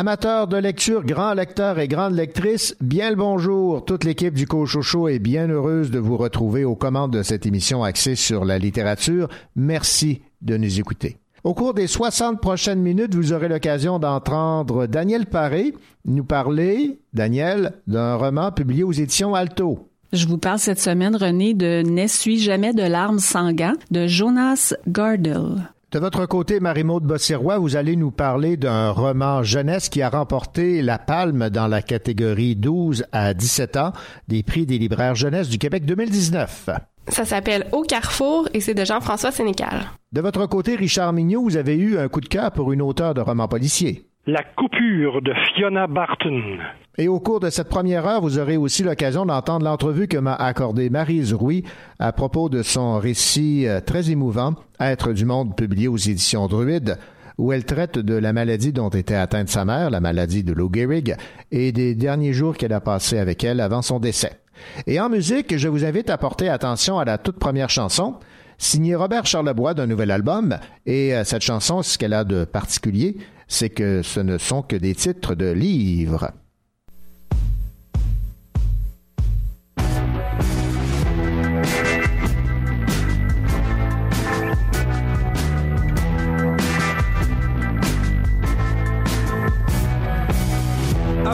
Amateurs de lecture, grands lecteurs et grandes lectrices, bien le bonjour. Toute l'équipe du Cochocho est bien heureuse de vous retrouver aux commandes de cette émission axée sur la littérature. Merci de nous écouter. Au cours des 60 prochaines minutes, vous aurez l'occasion d'entendre Daniel Paré nous parler, Daniel, d'un roman publié aux éditions Alto. Je vous parle cette semaine, René, de N'essuie jamais de larmes sanguin de Jonas Gardel. De votre côté, Marie-Maude Bossirois, vous allez nous parler d'un roman jeunesse qui a remporté la palme dans la catégorie 12 à 17 ans des prix des libraires jeunesse du Québec 2019. Ça s'appelle Au Carrefour et c'est de Jean-François Sénécal. De votre côté, Richard Mignot, vous avez eu un coup de cœur pour une auteure de roman policier. La coupure de Fiona Barton. Et au cours de cette première heure, vous aurez aussi l'occasion d'entendre l'entrevue que m'a accordée Marise Rouy à propos de son récit euh, très émouvant, Être du monde, publié aux éditions Druide, où elle traite de la maladie dont était atteinte sa mère, la maladie de Lou Gehrig, et des derniers jours qu'elle a passés avec elle avant son décès. Et en musique, je vous invite à porter attention à la toute première chanson, signée Robert Charlebois d'un nouvel album, et euh, cette chanson, ce qu'elle a de particulier, c'est que ce ne sont que des titres de livres.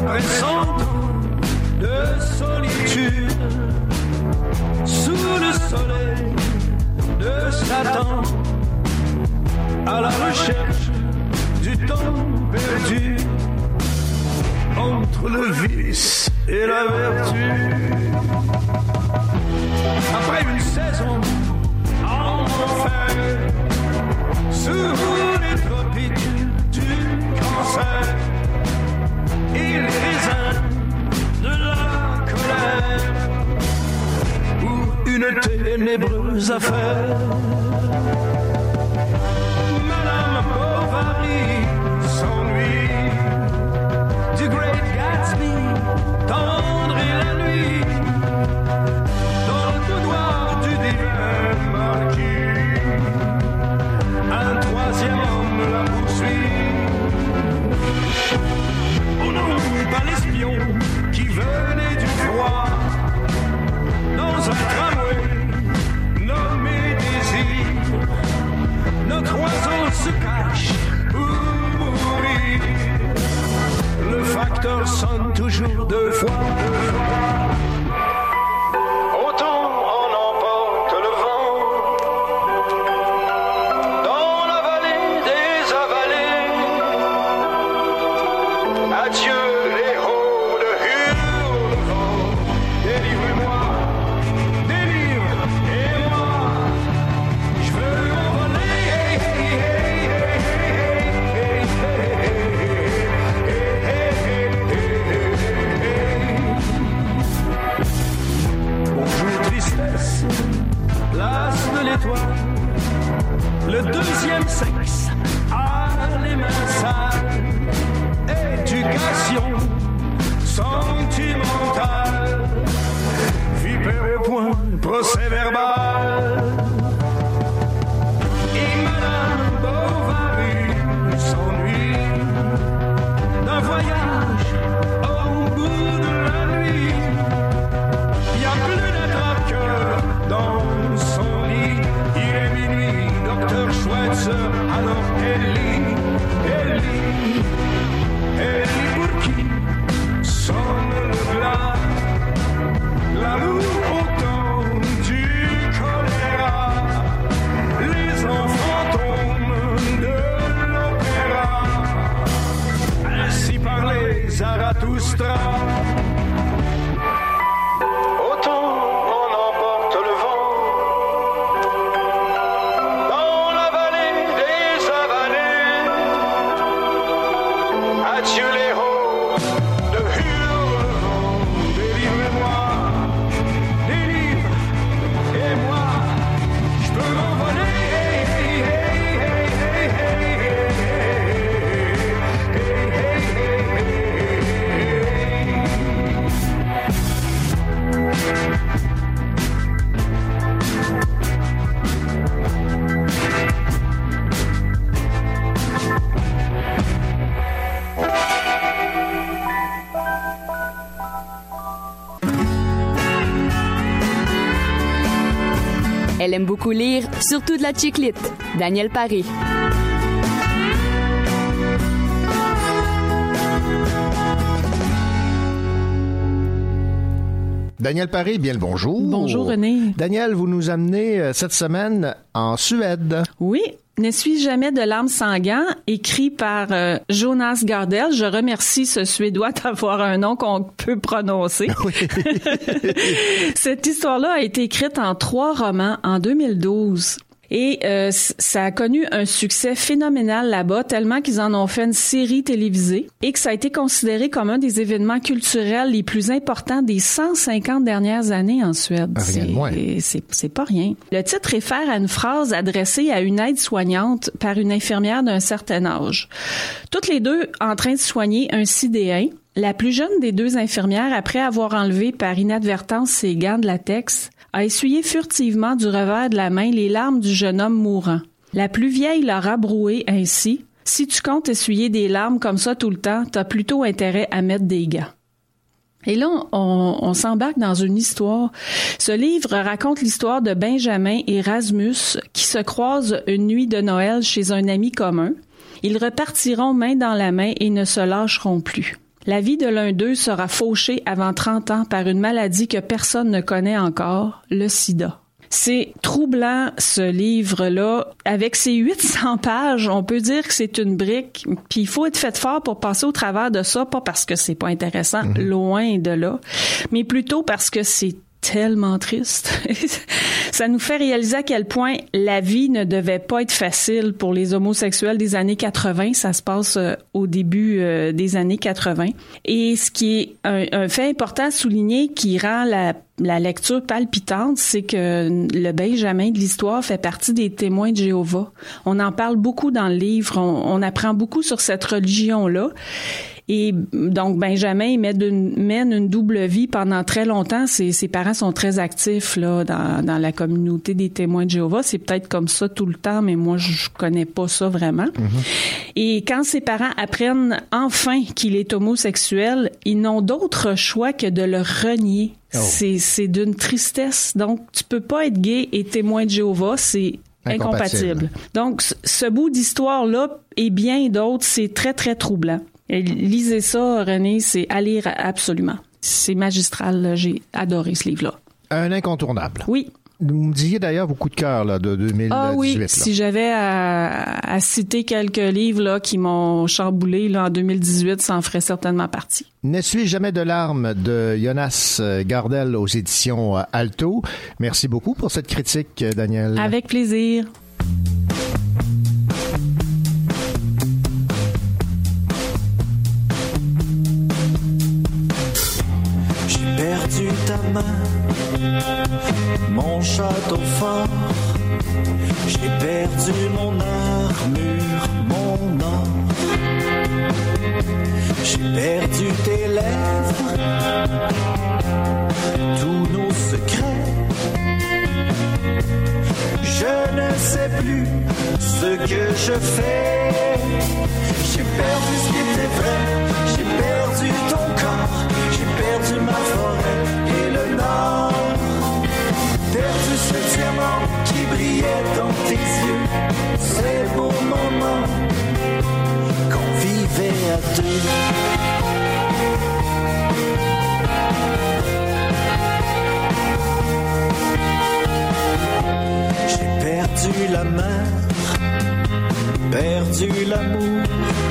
Ans de solitude, sous le soleil de Satan, à la recherche du temps perdu, entre le vice et la vertu. Après une saison en enfer, sous les tropiques du cancer, il raisins de la colère ou une ténébreuse affaire. Madame Bovary s'ennuie du Great Gatsby, tendre l'espion qui venait du froid dans un tramway nommé désir. Notre oiseau se cache pour mourir. Le facteur sonne toujours deux fois. Surtout de la chiclite. Daniel Paré. Daniel Paré, bien le bonjour. Bonjour René. Daniel, vous nous amenez euh, cette semaine en Suède. Oui, ne suis jamais de larmes sanguin, écrit par euh, Jonas Gardel. Je remercie ce Suédois d'avoir un nom qu'on peut prononcer. Cette histoire-là a été écrite en trois romans en 2012. Et euh, ça a connu un succès phénoménal là-bas, tellement qu'ils en ont fait une série télévisée et que ça a été considéré comme un des événements culturels les plus importants des 150 dernières années en Suède. C'est pas rien. Le titre réfère à une phrase adressée à une aide-soignante par une infirmière d'un certain âge. Toutes les deux en train de soigner un sidéen. La plus jeune des deux infirmières, après avoir enlevé par inadvertance ses gants de latex, a essuyé furtivement du revers de la main les larmes du jeune homme mourant. La plus vieille l'a rabroué ainsi. Si tu comptes essuyer des larmes comme ça tout le temps, t'as plutôt intérêt à mettre des gants. Et là, on, s'embarque dans une histoire. Ce livre raconte l'histoire de Benjamin et Rasmus qui se croisent une nuit de Noël chez un ami commun. Ils repartiront main dans la main et ne se lâcheront plus. La vie de l'un d'eux sera fauchée avant 30 ans par une maladie que personne ne connaît encore, le sida. C'est troublant ce livre-là. Avec ses 800 pages, on peut dire que c'est une brique. Puis il faut être fait fort pour passer au travers de ça, pas parce que c'est pas intéressant, mhm. loin de là, mais plutôt parce que c'est tellement triste. ça nous fait réaliser à quel point la vie ne devait pas être facile pour les homosexuels des années 80. Ça se passe euh, au début euh, des années 80. Et ce qui est un, fait important à souligner qui rend la, lecture palpitante, c'est que le Benjamin de l'histoire fait partie des témoins de Jéhovah. On en parle beaucoup dans le livre. on apprend beaucoup sur cette religion-là. Et donc, Benjamin mène une double vie pendant très longtemps. Ses, ses parents sont très actifs là dans, dans, la communauté des témoins de Jéhovah. C'est peut-être comme ça tout le temps, mais moi, je connais pas ça vraiment. Mm-hmm. Et quand ses parents apprennent enfin qu'il est homosexuel, ils n'ont d'autre choix que de le renier. Oh. C'est d'une tristesse. Donc, tu peux pas être gay et témoin de Jéhovah. C'est incompatible. Donc, ce bout d'histoire-là et bien d'autres, c'est très, très troublant. Lisez ça, René, c'est à lire absolument. C'est magistral, j'ai adoré ce livre-là. Un incontournable. Oui. Vous me disiez d'ailleurs vos coups de cœur là, de 2018. Ah oui, si j'avais à, citer quelques livres là, qui m'ont chamboulé là, en 2018, ça en ferait certainement partie. N'essuie jamais de larmes de Jonas Gardel aux éditions Alto. Merci beaucoup pour cette critique, Daniel. Avec plaisir. Mon château fort. J'ai perdu mon armure, mon or. J'ai perdu tes lèvres, tous nos secrets. Je ne sais plus ce que je fais. J'ai perdu ce qui était vrai, j'ai perdu ton corps, j'ai perdu ma forêt perdu ce diamant qui brillait dans tes yeux. Ces beaux moments qu'on vivait à deux. J'ai perdu la mer, perdu l'amour.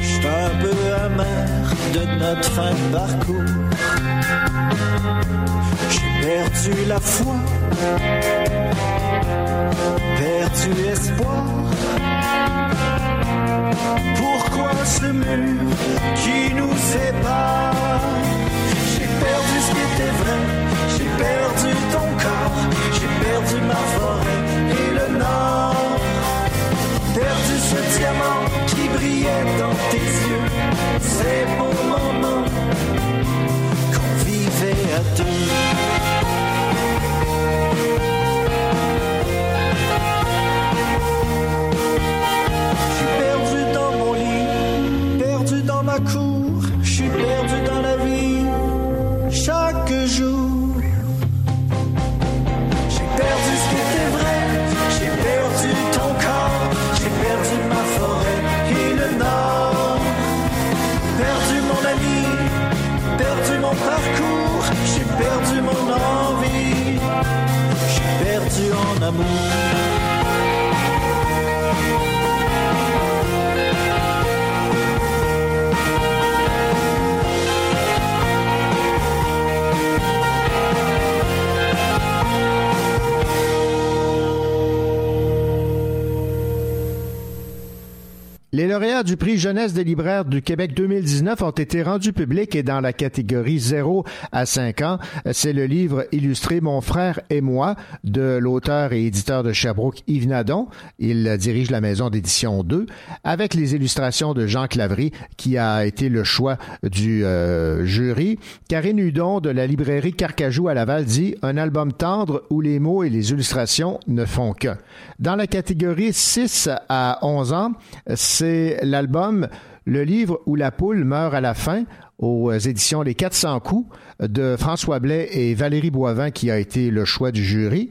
J'suis un peu amer de notre fin de parcours. Perdu la foi, perdu espoir. Pourquoi ce mur qui nous sépare? J'ai perdu ce qui était vrai, j'ai perdu ton corps, j'ai perdu ma forêt et le nord. Perdu ce diamant qui brillait dans tes yeux, ces beaux moments qu'on vivait à deux. J'ai perdu mon envie, j'ai perdu en amour. Du prix Jeunesse des libraires du Québec 2019 ont été rendus publics et dans la catégorie 0 à 5 ans, c'est le livre illustré Mon frère et moi de l'auteur et éditeur de Sherbrooke Yves Nadon. Il dirige la maison d'édition 2 avec les illustrations de Jean Clavry qui a été le choix du euh, jury. Karine Hudon de la librairie Carcajou à Laval dit un album tendre où les mots et les illustrations ne font qu'un. Dans la catégorie 6 à 11 ans, c'est l'album Le livre où la poule meurt à la fin aux éditions Les 400 coups de François Blais et Valérie Boivin qui a été le choix du jury.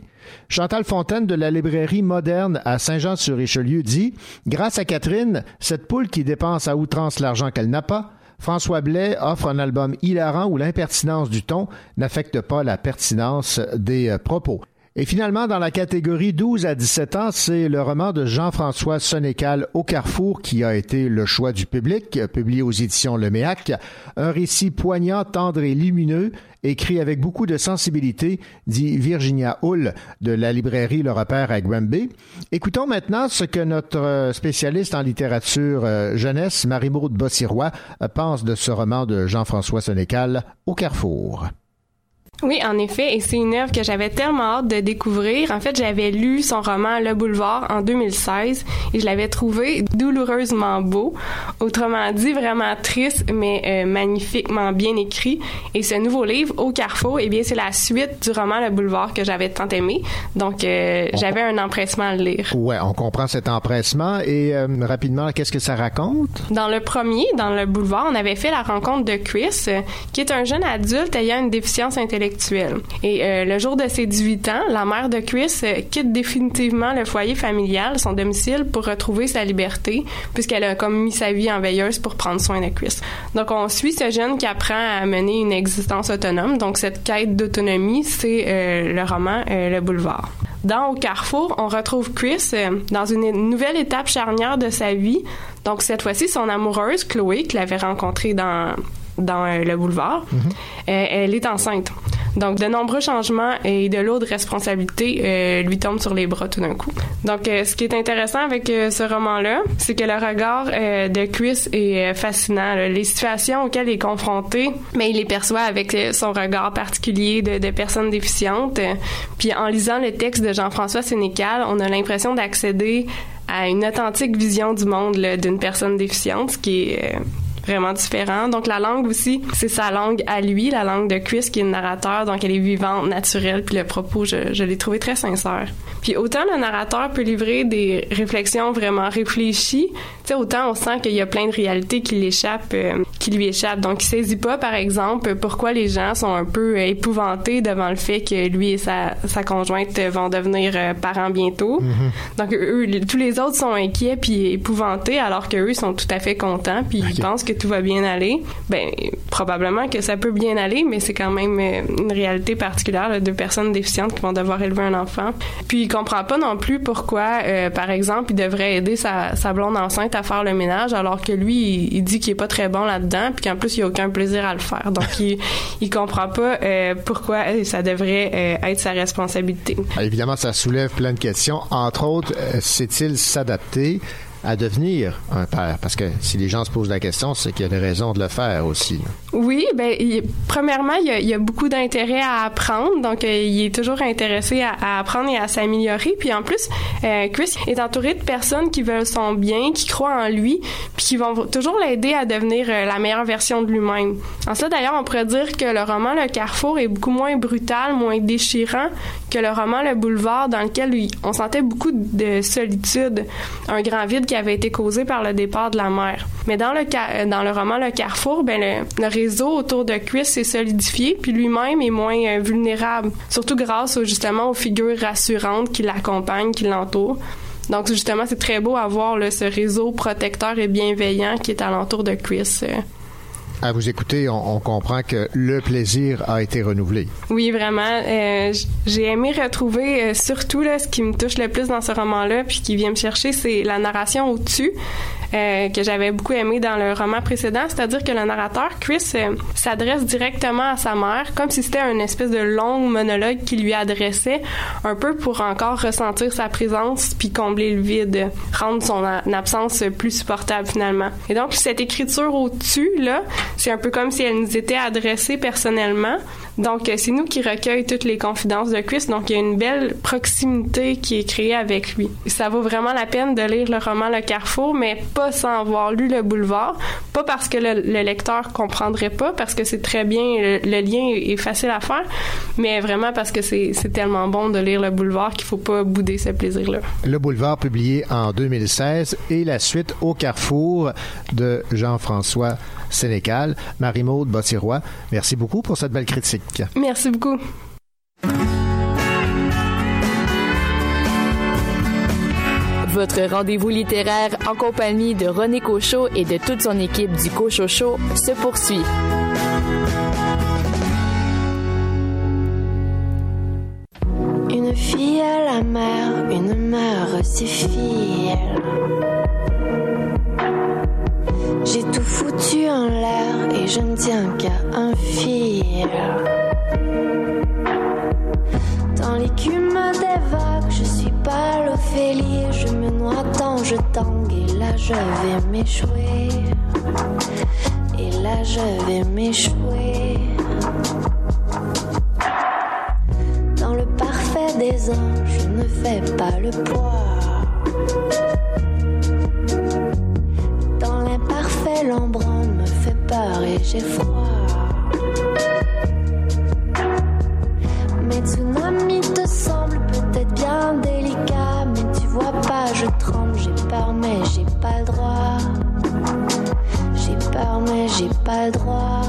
Chantal Fontaine de la librairie moderne à Saint-Jean-sur-Richelieu dit Grâce à Catherine, cette poule qui dépense à outrance l'argent qu'elle n'a pas, François Blais offre un album hilarant où l'impertinence du ton n'affecte pas la pertinence des euh, propos. Et finalement, dans la catégorie 12 à 17 ans, c'est le roman de Jean-François Sénécal Au Carrefour qui a été le choix du public, publié aux éditions Le Méac. Un récit poignant, tendre et lumineux, écrit avec beaucoup de sensibilité, dit Virginia Hull de la librairie Le Repère à Granby. Écoutons maintenant ce que notre spécialiste en littérature euh, jeunesse, Marie-Maude Bossirois, pense de ce roman de Jean-François Sénécal Au Carrefour. Oui, en effet, et c'est une œuvre que j'avais tellement hâte de découvrir. En fait, j'avais lu son roman Le Boulevard en 2016 et je l'avais trouvé douloureusement beau. Autrement dit, vraiment triste, mais euh, magnifiquement bien écrit. Et ce nouveau livre, Au Carrefour, eh bien, c'est la suite du roman Le Boulevard que j'avais tant aimé. Donc, euh, j'avais un empressement à le lire. Ouais, on comprend cet empressement. Et euh, rapidement, qu'est-ce que ça raconte? Dans le premier, dans Le Boulevard, on avait fait la rencontre de Chris, qui est un jeune adulte ayant une déficience intellectuelle et euh, le jour de ses 18 ans, la mère de Chris euh, quitte définitivement le foyer familial, son domicile, pour retrouver sa liberté, puisqu'elle a comme mis sa vie en veilleuse pour prendre soin de Chris. Donc, on suit ce jeune qui apprend à mener une existence autonome. Donc, cette quête d'autonomie, c'est euh, le roman Le Boulevard. Dans Au Carrefour, on retrouve Chris dans une nouvelle étape charnière de sa vie. Donc, cette fois-ci, son amoureuse, Chloé, qu'il avait rencontrée dans dans le boulevard, elle est enceinte. Donc, de nombreux changements et de lourdes responsabilités euh, lui tombent sur les bras tout d'un coup. Donc, euh, ce qui est intéressant avec euh, ce roman-là, c'est que le regard de Chris est fascinant. Les situations auxquelles il est confronté, mais il les perçoit avec son regard particulier de, de personne déficiente. Puis, en lisant le texte de Jean-François Sénécal, on a l'impression d'accéder à une authentique vision du monde d'une personne déficiente, ce qui est vraiment différent. Donc la langue aussi, c'est sa langue à lui, la langue de Chris qui est le narrateur, donc elle est vivante, naturelle, puis le propos, je, je l'ai trouvé très sincère. Puis autant le narrateur peut livrer des réflexions vraiment réfléchies, sais, autant on sent qu'il y a plein de réalités qui l'échappent, euh, qui lui échappent. Donc il saisit pas, par exemple, pourquoi les gens sont un peu épouvantés devant le fait que lui et sa, sa conjointe vont devenir euh, parents bientôt. Donc eux, tous les autres sont inquiets puis épouvantés, alors qu'eux sont tout à fait contents puis ils pensent que tout va bien aller. Ben probablement que ça peut bien aller, mais c'est quand même euh, une réalité particulière là, de personnes déficientes qui vont devoir élever un enfant. Puis il comprend pas non plus pourquoi, euh, par exemple, il devrait aider sa, sa blonde enceinte à faire le ménage, alors que lui, il, dit qu'il est pas très bon là-dedans, puis qu'en plus il a aucun plaisir à le faire. Donc il, comprend pas euh, pourquoi euh, ça devrait euh, être sa responsabilité. Ah, Évidemment, ça soulève plein de questions. Entre autres, sait-il s'adapter à devenir un père? Parce que si les gens se posent la question, c'est qu'il y a des raisons de le faire aussi. Oui, ben il- premièrement, il y a, beaucoup d'intérêt à apprendre, donc euh, il est toujours intéressé à, apprendre et à s'améliorer. Puis en plus, euh, Chris est entouré de personnes qui veulent son bien, qui croient en lui, puis qui vont toujours l'aider à devenir euh, la meilleure version de lui-même. En cela, d'ailleurs, on pourrait dire que le roman Le Carrefour est beaucoup moins brutal, moins déchirant que le roman Le Boulevard, dans lequel il- on sentait beaucoup de solitude, un grand vide qui avait été causé par le départ de la mère. Mais dans le ca- dans le roman Le Carrefour, ben le, réseau autour de Chris s'est solidifié, puis lui-même est moins euh, vulnérable, surtout grâce justement aux figures rassurantes qui l'accompagnent, qui l'entourent. Donc justement, c'est très beau à voir ce réseau protecteur et bienveillant qui est alentour de Chris. euh. À vous écouter, on, comprend que le plaisir a été renouvelé. Oui, vraiment. Euh, J'ai aimé retrouver euh, surtout là, ce qui me touche le plus dans ce roman-là, puis qui vient me chercher, c'est la narration au-dessus. Euh, que j'avais beaucoup aimé dans le roman précédent, c'est-à-dire que le narrateur, Chris, euh, s'adresse directement à sa mère, comme si c'était une espèce de long monologue qu'il lui adressait, un peu pour encore ressentir sa présence puis combler le vide, rendre son absence plus supportable finalement. Et donc cette écriture au-dessus là, c'est un peu comme si elle nous était adressée personnellement. Donc, euh, c'est nous qui recueillons toutes les confidences de Chris. Donc, il y a une belle proximité qui est créée avec lui. Ça vaut vraiment la peine de lire le roman Le Carrefour, mais pas sans avoir lu Le Boulevard. Pas parce que le, le lecteur comprendrait pas, parce que c'est très bien, le, le lien est, facile à faire, mais vraiment parce que c'est c'est tellement bon de lire Le Boulevard qu'il faut pas bouder ce plaisir-là. Le Boulevard, publié en 2016, et la suite au Carrefour de Jean-François Sénécal. Marie-Maude Bottiroy, merci beaucoup pour cette belle critique. Merci beaucoup. Votre rendez-vous littéraire en compagnie de René Cochot et de toute son équipe du Cochot Show se poursuit. Une fille à la mer, une mère si fidèle. J'ai tout foutu en l'air et je ne tiens qu'à un fil. Dans l'écume des vagues, je suis pas l'Ophélie. Je me noie tant, je tangue et là je vais m'échouer. Et là je vais m'échouer. Dans le parfait des anges, je ne fais pas le poids. L'imparfait, l'ombrant me fait peur et j'ai froid. Mes tsunamis te semblent peut-être bien délicats, mais tu vois pas, je tremble, j'ai peur, mais j'ai pas le droit. J'ai peur, mais j'ai pas le droit.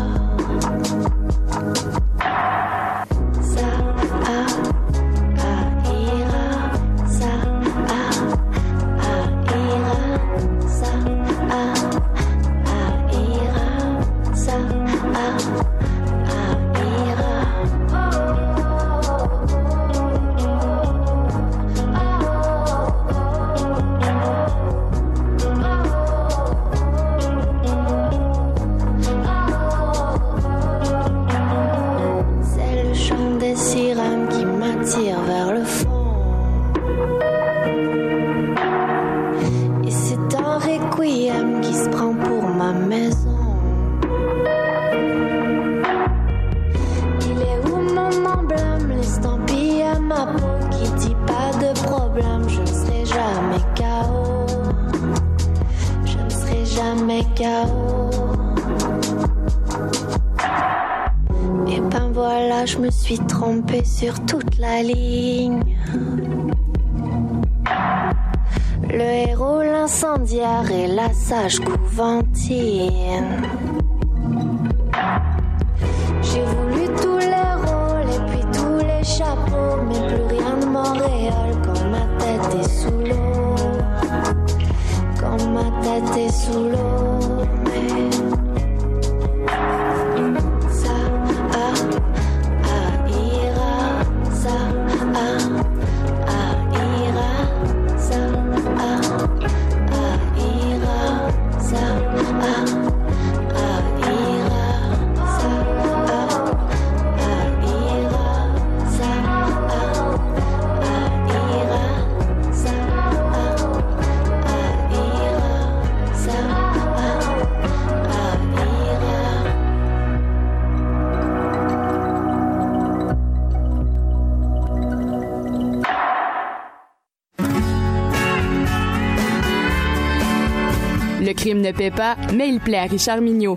Pas, mais il plaît à Richard Mignot.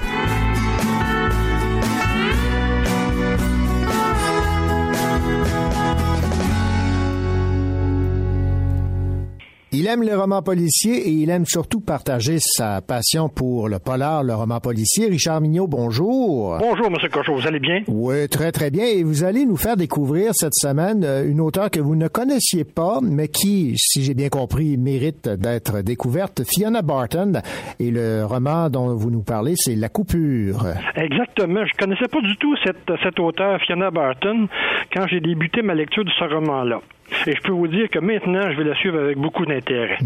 Aime les romans policiers et il aime surtout partager sa passion pour le polar, le roman policier. Richard Mignot, bonjour. Bonjour, M. Cochot, vous allez bien? Oui, très très bien. Et vous allez nous faire découvrir cette semaine euh, une auteure que vous ne connaissiez pas, mais qui, si j'ai bien compris, mérite d'être découverte, Fiona Barton. Et le roman dont vous nous parlez, c'est La coupure. Exactement. Je connaissais pas du tout cette, cette auteure, Fiona Barton, quand j'ai débuté ma lecture de ce roman-là. Et je peux vous dire que maintenant, je vais la suivre avec beaucoup d'intérêt.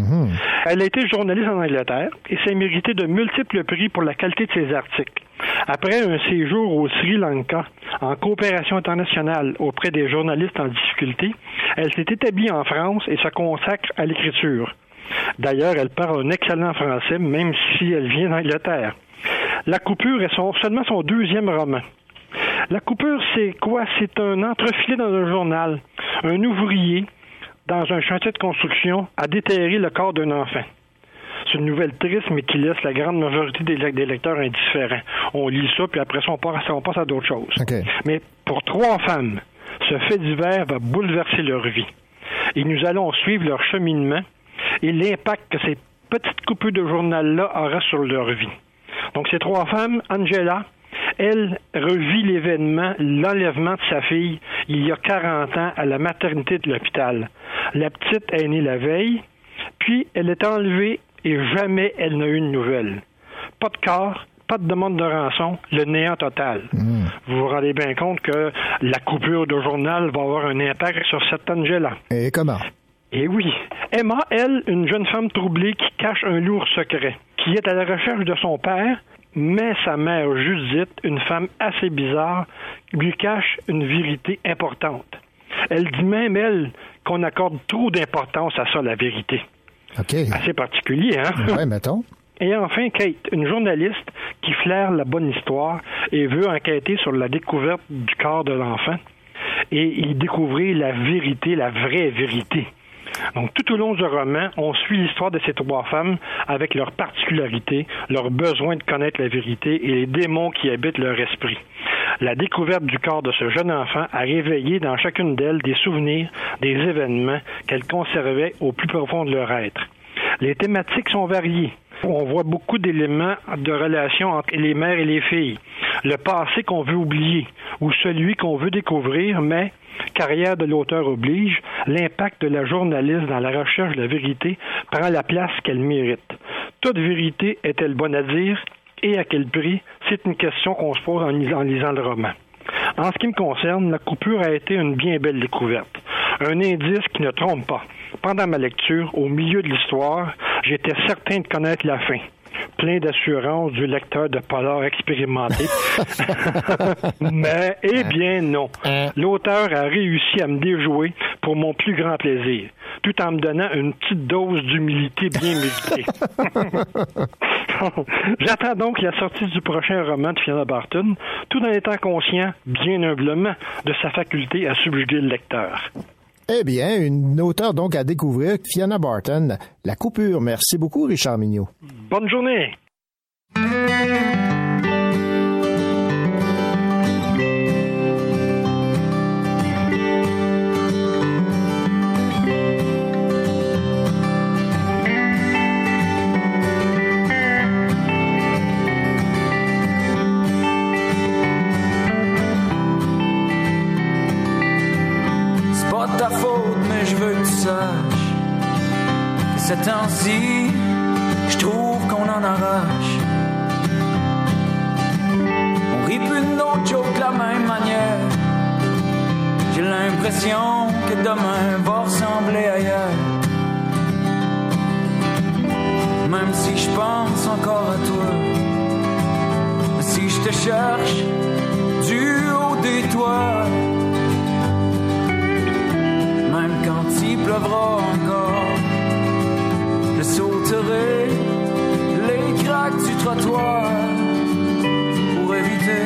Elle a été journaliste en Angleterre et s'est mérité de multiples prix pour la qualité de ses articles. Après un séjour au Sri Lanka en coopération internationale auprès des journalistes en difficulté, elle s'est établie en France et se consacre à l'écriture. D'ailleurs, elle parle un excellent français, même si elle vient d'Angleterre. La coupure est son- seulement son deuxième roman. La coupure, c'est quoi? C'est un entrefilet dans un journal. Un ouvrier, dans un chantier de construction, a déterré le corps d'un enfant. C'est une nouvelle triste, mais qui laisse la grande majorité des, le- des lecteurs indifférents. On lit ça, puis après ça, on passe, on passe à d'autres choses. Mais pour trois femmes, ce fait divers va bouleverser leur vie. Et nous allons suivre leur cheminement et l'impact que ces petites coupures de journal-là aura sur leur vie. Donc, ces trois femmes, Angela, elle revit l'événement, l'enlèvement de sa fille, il y a 40 ans, à la maternité de l'hôpital. La petite est née la veille, puis elle est enlevée et jamais elle n'a eu de nouvelles. Pas de corps, pas de demande de rançon, le néant total. Vous vous rendez bien compte que la coupure de journal va avoir un impact sur cette Angela. Et comment? Et oui, Emma, elle, une jeune femme troublée qui cache un lourd secret, qui est à la recherche de son père, mais sa mère Judith, une femme assez bizarre, lui cache une vérité importante. Elle dit même, elle, qu'on accorde trop d'importance à ça, la vérité. OK. Assez particulier, hein? Ouais, mettons. Et enfin, Kate, une journaliste qui flaire la bonne histoire et veut enquêter sur la découverte du corps de l'enfant et y découvrir la vérité, la vraie vérité. Donc, tout au long du roman, on suit l'histoire de ces trois femmes avec leurs particularités, leur besoin de connaître la vérité et les démons qui habitent leur esprit. La découverte du corps de ce jeune enfant a réveillé dans chacune d'elles des souvenirs, des événements qu'elles conservaient au plus profond de leur être. Les thématiques sont variées. On voit beaucoup d'éléments de relations entre les mères et les filles. Le passé qu'on veut oublier ou celui qu'on veut découvrir, mais carrière de l'auteur oblige, l'impact de la journaliste dans la recherche de la vérité prend la place qu'elle mérite. Toute vérité est-elle bonne à dire et à quel prix? C'est une question qu'on se pose en lisant, en lisant le roman. En ce qui me concerne, la coupure a été une bien belle découverte. Un indice qui ne trompe pas. Pendant ma lecture, au milieu de l'histoire, j'étais certain de connaître la fin. Plein d'assurance du lecteur de polar expérimenté. Mais, eh bien, non. L'auteur a réussi à me déjouer pour mon plus grand plaisir, tout en me donnant une petite dose d'humilité bien méritée. J'attends donc la sortie du prochain roman de Fiona Barton, tout en étant conscient, bien humblement, de sa faculté à subjuguer le lecteur. Eh bien, une auteure donc à découvrir, Fiona Barton. La coupure. Merci beaucoup, Richard Mignot. Bonne journée! Je veux que tu saches que ces temps-ci, je trouve qu'on en arrache. On rit plus de nos de la même manière. J'ai l'impression que demain va ressembler ailleurs. Même si je pense encore à toi, si je te cherche du haut des toits quand il pleuvra encore. Je sauterai les craques du trottoir pour éviter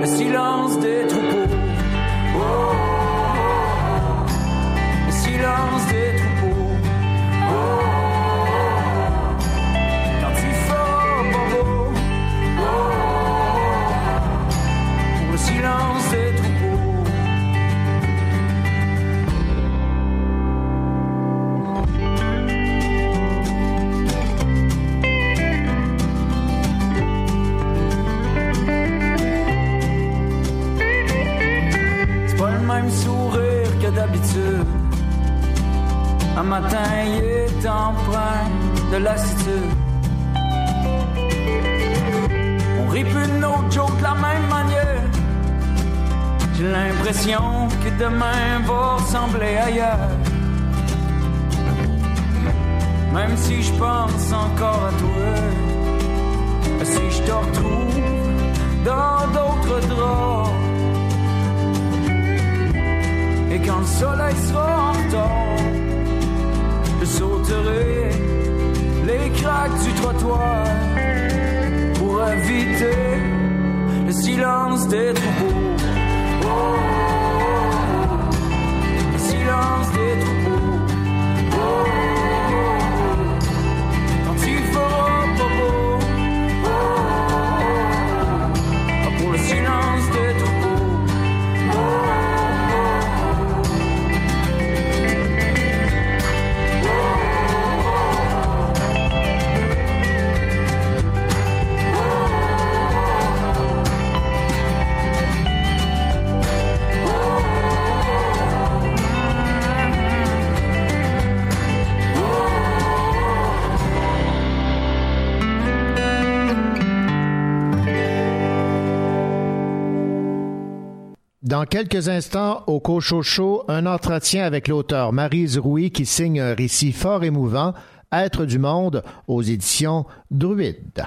le silence des troupeaux. Oh, oh, oh. Le silence des quelques instants, au Cochocho, un entretien avec l'auteur Marise Rouy qui signe un récit fort émouvant, Être du monde, aux éditions Druide.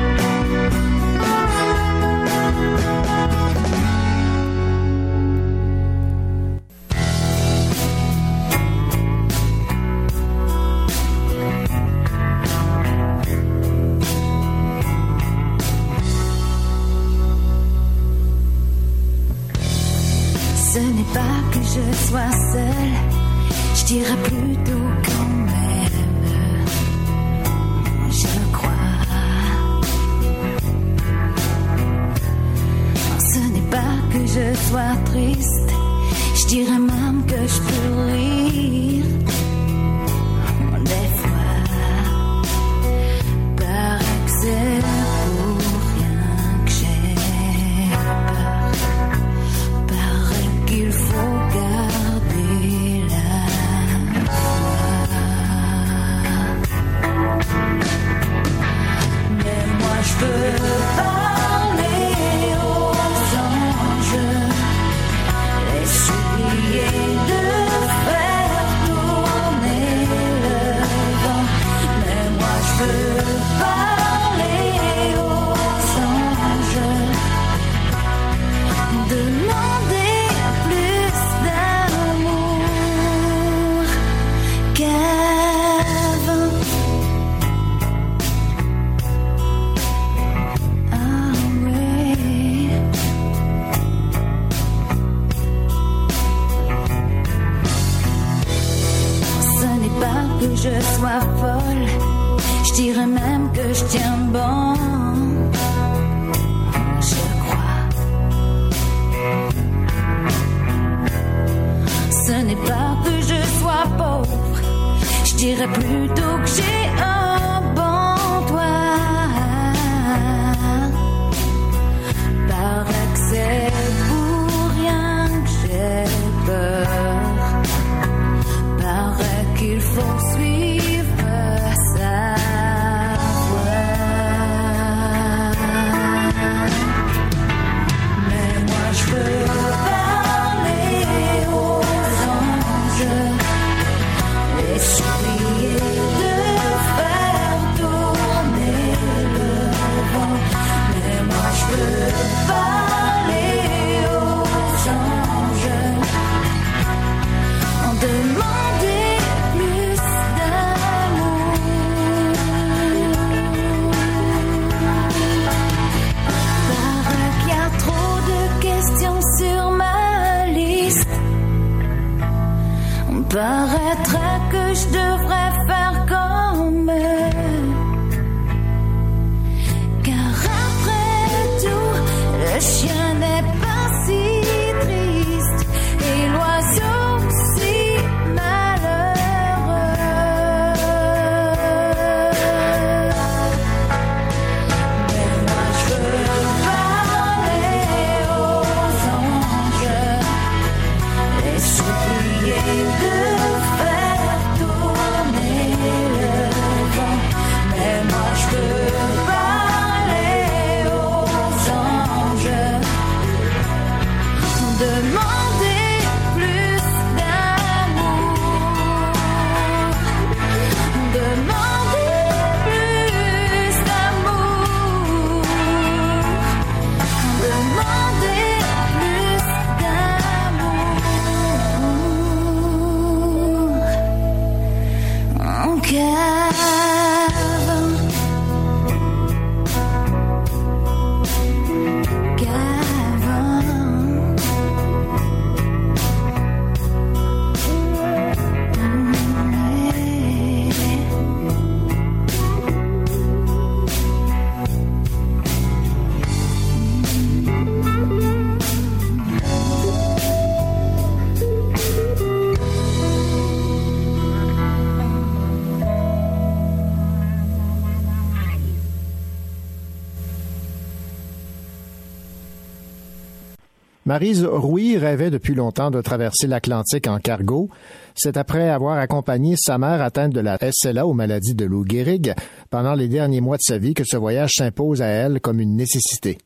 Marise Rouy rêvait depuis longtemps de traverser l'Atlantique en cargo. C'est après avoir accompagné sa mère atteinte de la SLA aux maladies de Lou Gehrig pendant les derniers mois de sa vie que ce voyage s'impose à elle comme une nécessité.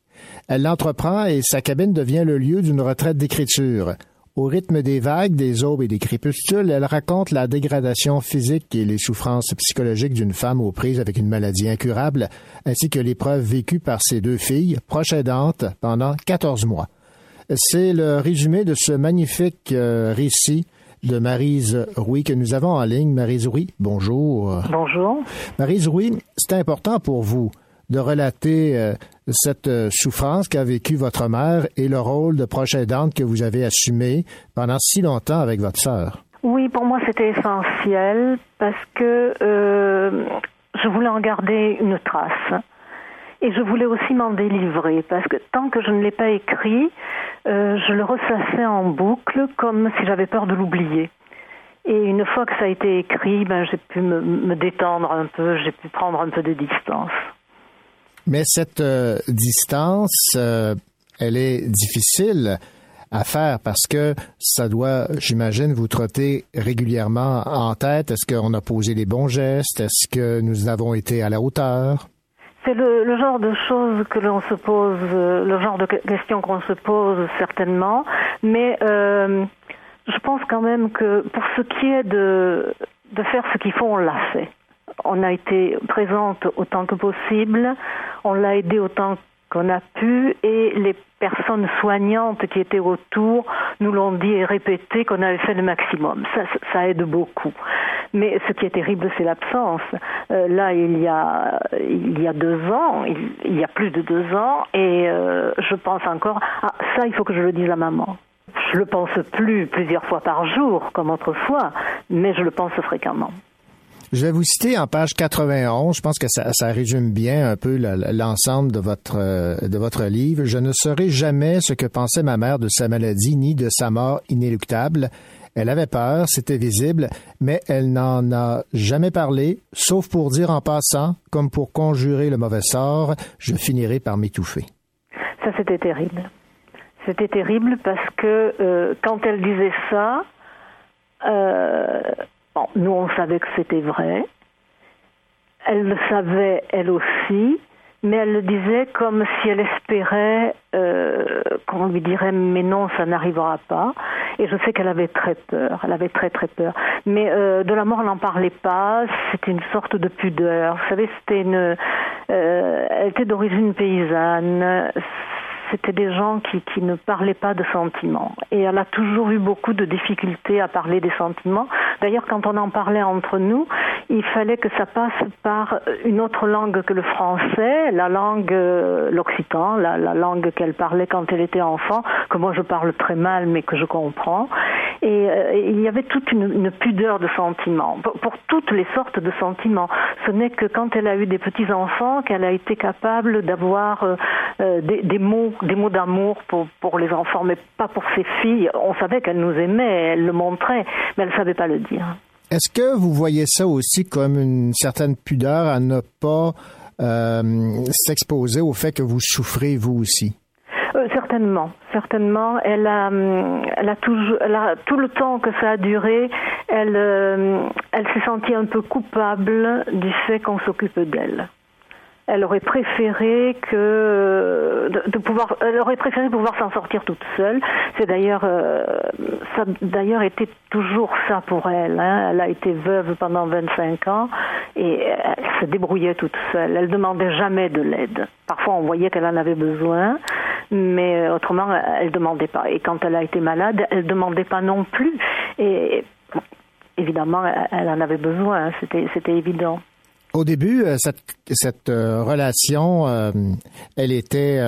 Elle l'entreprend et sa cabine devient le lieu d'une retraite d'écriture. Au rythme des vagues, des aubes et des crépuscules, elle raconte la dégradation physique et les souffrances psychologiques d'une femme aux prises avec une maladie incurable, ainsi que l'épreuve vécue par ses deux filles, proches aidantes, pendant 14 mois. C'est le résumé de ce magnifique euh, récit de Marise Rouy que nous avons en ligne. Marise Rouy, bonjour. Bonjour. Marise Rouy, c'est important pour vous de relater euh, cette euh, souffrance qu'a vécue votre mère et le rôle de proche aidante que vous avez assumé pendant si longtemps avec votre sœur? Oui, pour moi c'était essentiel parce que je voulais en garder une trace. Et je voulais aussi m'en délivrer parce que tant que je ne l'ai pas écrit, euh, je le ressassais en boucle comme si j'avais peur de l'oublier. Et une fois que ça a été écrit, ben, j'ai pu me, détendre un peu, j'ai pu prendre un peu de distance. Mais cette euh, distance, euh, elle est difficile à faire parce que ça doit, j'imagine, vous trotter régulièrement en tête. Est-ce qu'on a posé les bons gestes? Est-ce que nous avons été à la hauteur? C'est le, genre de choses que l'on se pose, euh, le genre de questions qu'on se pose certainement, mais euh, je pense quand même que pour ce qui est de, faire ce qu'il faut, on l'a fait. On a été présente autant que possible, on l'a aidé autant qu'on a pu et les personnes soignantes qui étaient autour nous l'ont dit et répété qu'on avait fait le maximum. Ça, aide beaucoup. Mais ce qui est terrible, c'est l'absence. Euh, là, il y a il y a deux ans, il, y a plus de deux ans, et euh, je pense encore, ah ça, il faut que je le dise à maman. Je le pense plus plusieurs fois par jour comme autrefois, mais je le pense fréquemment. Je vais vous citer en page 91, je pense que ça, résume bien un peu l'ensemble de votre euh, de votre livre. Je ne saurais jamais ce que pensait ma mère de sa maladie ni de sa mort inéluctable. Elle avait peur, c'était visible, mais elle n'en a jamais parlé, sauf pour dire en passant, comme pour conjurer le mauvais sort, je finirai par m'étouffer. Ça, c'était terrible. C'était terrible parce que euh, quand elle disait ça, euh, nous, on savait que c'était vrai. Elle le savait, elle aussi, mais elle le disait comme si elle espérait euh, qu'on lui dirait mais non, ça n'arrivera pas. Et je sais qu'elle avait très peur, elle avait très très peur. Mais euh, de la mort, elle n'en parlait pas. C'était une sorte de pudeur. Vous savez, c'était une. Euh, elle était d'origine paysanne c'était des gens qui, ne parlaient pas de sentiments. Et elle a toujours eu beaucoup de difficultés à parler des sentiments. D'ailleurs, quand on en parlait entre nous, il fallait que ça passe par une autre langue que le français, la langue, euh, l'occitan, la, la, langue qu'elle parlait quand elle était enfant, que moi je parle très mal mais que je comprends. Et euh, il y avait toute une, pudeur de sentiments, pour, toutes les sortes de sentiments. Ce n'est que quand elle a eu des petits-enfants qu'elle a été capable d'avoir euh, des mots des mots d'amour pour, pour les enfants, mais pas pour ses filles. On savait qu'elle nous aimait, elle le montrait, mais elle ne savait pas le dire. Est-ce que vous voyez ça aussi comme une certaine pudeur à ne pas euh, s'exposer au fait que vous souffrez vous aussi? Euh, certainement, certainement. Elle a, hum, elle a toujours, elle a, tout le temps que ça a duré, elle, euh, elle s'est sentie un peu coupable du fait qu'on s'occupe d'elle elle aurait préféré que de, pouvoir elle aurait préféré pouvoir s'en sortir toute seule. C'est d'ailleurs euh, ça d'ailleurs était toujours ça pour elle hein. elle a été veuve pendant 25 ans et elle se débrouillait toute seule. Elle demandait jamais de l'aide. Parfois on voyait qu'elle en avait besoin mais autrement elle demandait pas. Et quand elle a été malade elle demandait pas non plus. Et évidemment elle en avait besoin c'était c'était évident au début, euh, cette, cette euh, relation, euh, elle était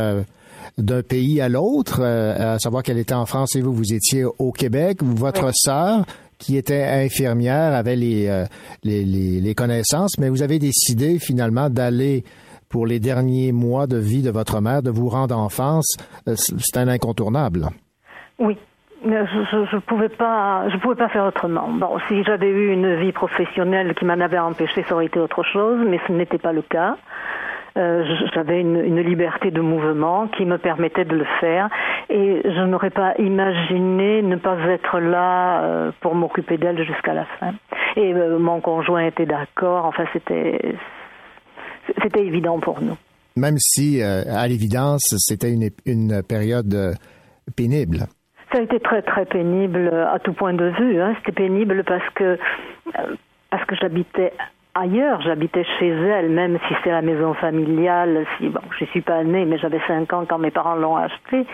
d'un pays à l'autre, à savoir qu'elle était en France et vous, vous étiez au Québec. Votre sœur, qui était infirmière, avait les, les, les, connaissances, mais vous avez décidé finalement d'aller pour les derniers mois de vie de votre mère, de vous rendre en France. C'est un incontournable. Oui, je, je, pouvais pas, je pouvais pas faire autrement. Bon, si j'avais eu une vie professionnelle qui m'en avait empêché, ça aurait été autre chose, mais ce n'était pas le cas. Euh, J'avais une, une, liberté de mouvement qui me permettait de le faire et je n'aurais pas imaginé ne pas être là euh, pour m'occuper d'elle jusqu'à la fin. Et euh, mon conjoint était d'accord. Enfin, c'était c'était évident pour nous. Même si, euh, à l'évidence, c'était une, une période euh, pénible. Ça a été très très pénible à tout point de vue. Hein. C'était pénible parce que parce que j'habitais ailleurs, j'habitais chez elle, même si c'est la maison familiale. Si bon, je suis pas née, mais j'avais 5 ans quand mes parents l'ont acheté,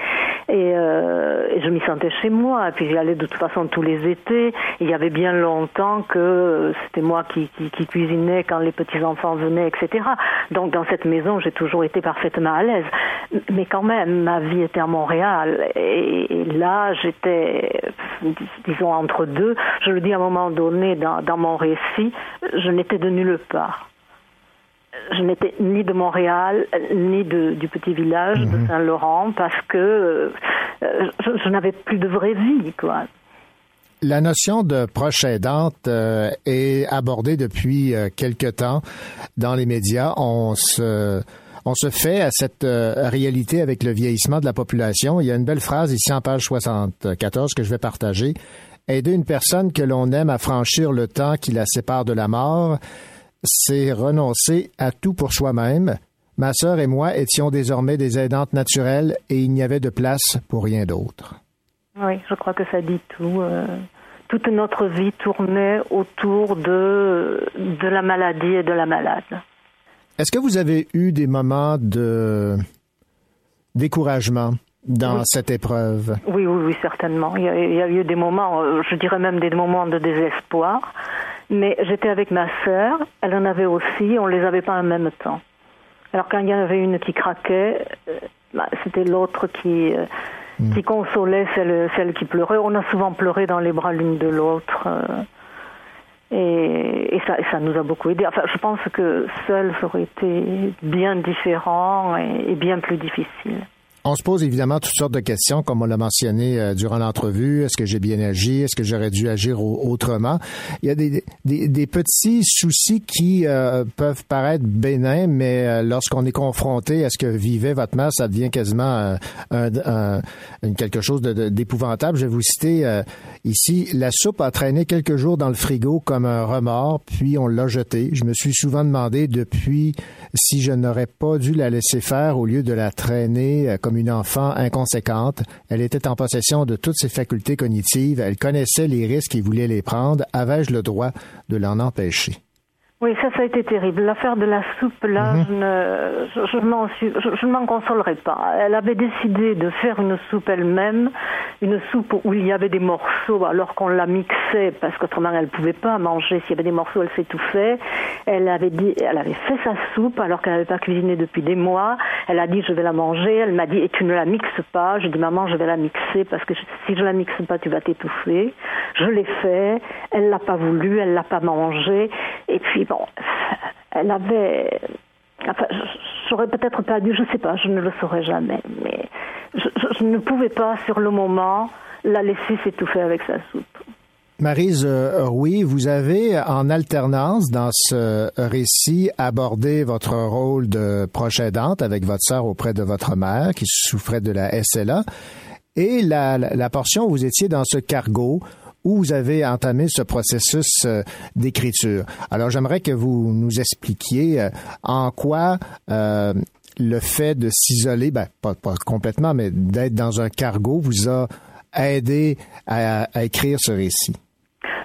et, euh, et, je m'y sentais chez moi. Et puis j'y allais de toute façon tous les étés. Il y avait bien longtemps que c'était moi qui, qui, cuisinais quand les petits enfants venaient, etc. Donc dans cette maison, j'ai toujours été parfaitement à l'aise. Mais quand même, ma vie était à Montréal, et, et là, j'étais, disons entre deux. Je le dis à un moment donné dans, dans mon récit, je n'étais de nulle part. Je n'étais ni de Montréal, ni de, du petit village mmh. de Saint-Laurent, parce que euh, je, je n'avais plus de vraie vie, quoi. La notion de proche aidante euh, est abordée depuis euh, quelque temps dans les médias. On se, on se fait à cette euh, réalité avec le vieillissement de la population. Il y a une belle phrase ici en page 74 que je vais partager. Aider une personne que l'on aime à franchir le temps qui la sépare de la mort, c'est renoncer à tout pour soi-même. Ma sœur et moi étions désormais des aidantes naturelles et il n'y avait de place pour rien d'autre. Oui, je crois que ça dit tout. Euh, toute notre vie tournait autour de, de la maladie et de la malade. Est-ce que vous avez eu des moments de découragement? Dans oui. cette épreuve? Oui, oui, oui, certainement. Il y, a, il y, a, eu des moments, euh, je dirais même des moments de désespoir. Mais j'étais avec ma sœur, elle en avait aussi, on les avait pas en même temps. Alors quand il y en avait une qui craquait, bah, c'était l'autre qui, euh, qui consolait celle, celle qui pleurait. On a souvent pleuré dans les bras l'une de l'autre. Euh, et, et, ça, ça, nous a beaucoup aidé. Enfin, je pense que seul, ça aurait été bien différent et, et bien plus difficile. On se pose évidemment toutes sortes de questions, comme on l'a mentionné euh, durant l'entrevue. Est-ce que j'ai bien agi? Est-ce que j'aurais dû agir autrement? Il y a des, des, des petits soucis qui euh, peuvent paraître bénins, mais euh, lorsqu'on est confronté à ce que vivait votre mère, ça devient quasiment un, un, un, quelque chose d'épouvantable. Je vais vous citer euh, ici. La soupe a traîné quelques jours dans le frigo comme un remords, puis on l'a jetée. Je me suis souvent demandé depuis si je n'aurais pas dû la laisser faire au lieu de la traîner euh, une enfant inconséquente. Elle était en possession de toutes ses facultés cognitives. Elle connaissait les risques et voulait les prendre. Avais-je le droit de l'en empêcher? Oui, ça, ça a été terrible. L'affaire de la soupe, là, mm -hmm. je ne, je, je m'en consolerai pas. Elle avait décidé de faire une soupe elle-même, une soupe où il y avait des morceaux, alors qu'on la mixait, parce qu'autrement elle pouvait pas manger. S'il y avait des morceaux, elle s'étouffait. Elle avait dit, elle avait fait sa soupe alors qu'elle n'avait pas cuisiné depuis des mois. Elle a dit, je vais la manger. Elle m'a dit, et tu ne la mixes pas. J'ai dit, maman, je vais la mixer parce que si je la mixe pas, tu vas t'étouffer. Je l'ai fait. Elle l'a pas voulu. Elle l'a pas mangé. Et puis bon, elle avait. Enfin, j'aurais peut-être dû, je sais pas, je ne le saurais jamais, mais je, ne pouvais pas, sur le moment, la laisser s'étouffer avec sa soupe. Marise euh, oui, vous avez en alternance dans ce récit abordé votre rôle de proche aidante avec votre sœur auprès de votre mère qui souffrait de la SLA et la portion où vous étiez dans ce cargo où vous avez entamé ce processus euh, d'écriture. Alors j'aimerais que vous nous expliquiez euh, en quoi euh, le fait de s'isoler, ben, pas, pas, complètement, mais d'être dans un cargo vous a aidé à, à écrire ce récit.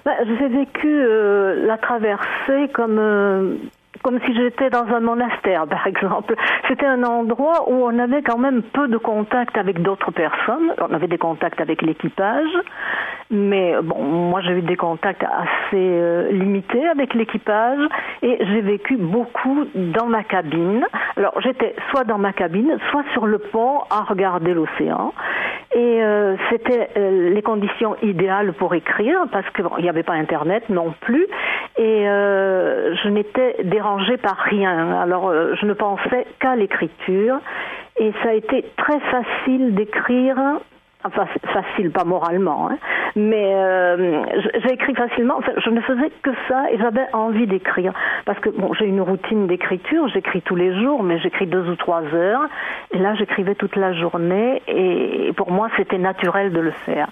Ben, J'ai vécu euh, la traversée comme euh, comme si j'étais dans un monastère, par exemple. C'était un endroit où on avait quand même peu de contact avec d'autres personnes. On avait des contacts avec l'équipage, mais bon, moi j'ai eu des contacts assez euh, limités avec l'équipage et j'ai vécu beaucoup dans ma cabine. Alors j'étais soit dans ma cabine, soit sur le pont à regarder l'océan. Et euh, c'était euh, les conditions idéales pour écrire parce qu'il bon, n'y avait pas Internet non plus et je n'étais dérangée par rien. Alors euh, je ne pensais qu'à l'écriture et ça a été très facile d'écrire Enfin, facile, pas moralement, hein, Mais euh, j'ai écrit facilement. Je ne faisais que ça et j'avais envie d'écrire parce que bon, j'ai une routine d'écriture. J'écris tous les jours, mais j'écris deux ou trois heures. Et là, j'écrivais toute la journée et pour moi, c'était naturel de le faire.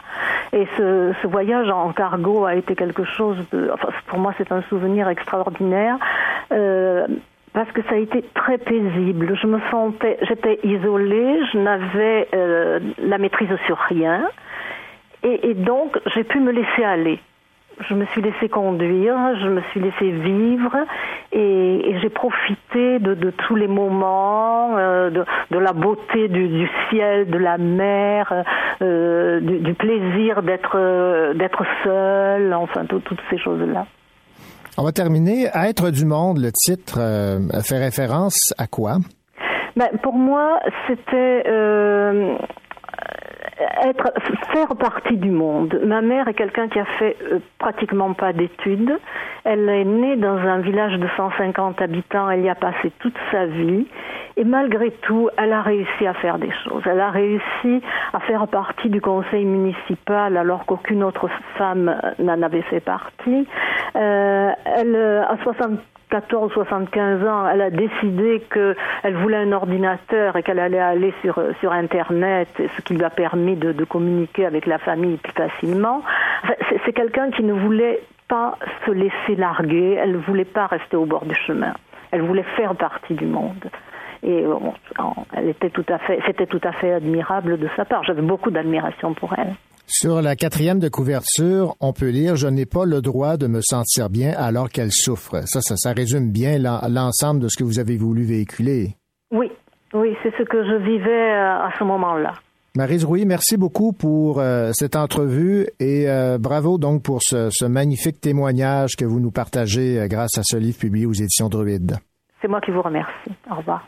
Et ce, ce voyage en cargo a été quelque chose de. Enfin, pour moi, c'est un souvenir extraordinaire. Euh, parce que ça a été très paisible. Je me sentais, j'étais isolée, je n'avais euh, la maîtrise sur rien, et, donc j'ai pu me laisser aller. Je me suis laissé conduire, je me suis laissé vivre, et, j'ai profité de, tous les moments, euh, de, la beauté du, ciel, de la mer, euh, du, du, plaisir d'être d'être seul, enfin tout, toutes ces choses-là. On va terminer. Être du monde, le titre euh, fait référence à quoi? Ben, pour moi, c'était euh, être faire partie du monde. Ma mère est quelqu'un qui a fait euh, pratiquement pas d'études. Elle est née dans un village de 150 habitants. Elle y a passé toute sa vie. Et malgré tout, elle a réussi à faire des choses. Elle a réussi à faire partie du conseil municipal alors qu'aucune autre femme n'en avait fait partie. Euh, elle, à 60 14 75 ans, elle a décidé qu'elle voulait un ordinateur et qu'elle allait aller sur, sur Internet, ce qui lui a permis de, de communiquer avec la famille plus facilement. C'est quelqu'un qui ne voulait pas se laisser larguer, elle ne voulait pas rester au bord du chemin. Elle voulait faire partie du monde. Et bon, elle était tout à fait, c'était tout à fait admirable de sa part. J'avais beaucoup d'admiration pour elle. Sur la quatrième de couverture, on peut lire Je n'ai pas le droit de me sentir bien alors qu'elle souffre. Ça, ça, ça résume bien l'ensemble de ce que vous avez voulu véhiculer. Oui, oui, c'est ce que je vivais à ce moment-là. Marise Rouy, merci beaucoup pour euh, cette entrevue et euh, bravo donc pour ce, ce, magnifique témoignage que vous nous partagez euh, grâce à ce livre publié aux éditions Druide. C'est moi qui vous remercie. Au revoir.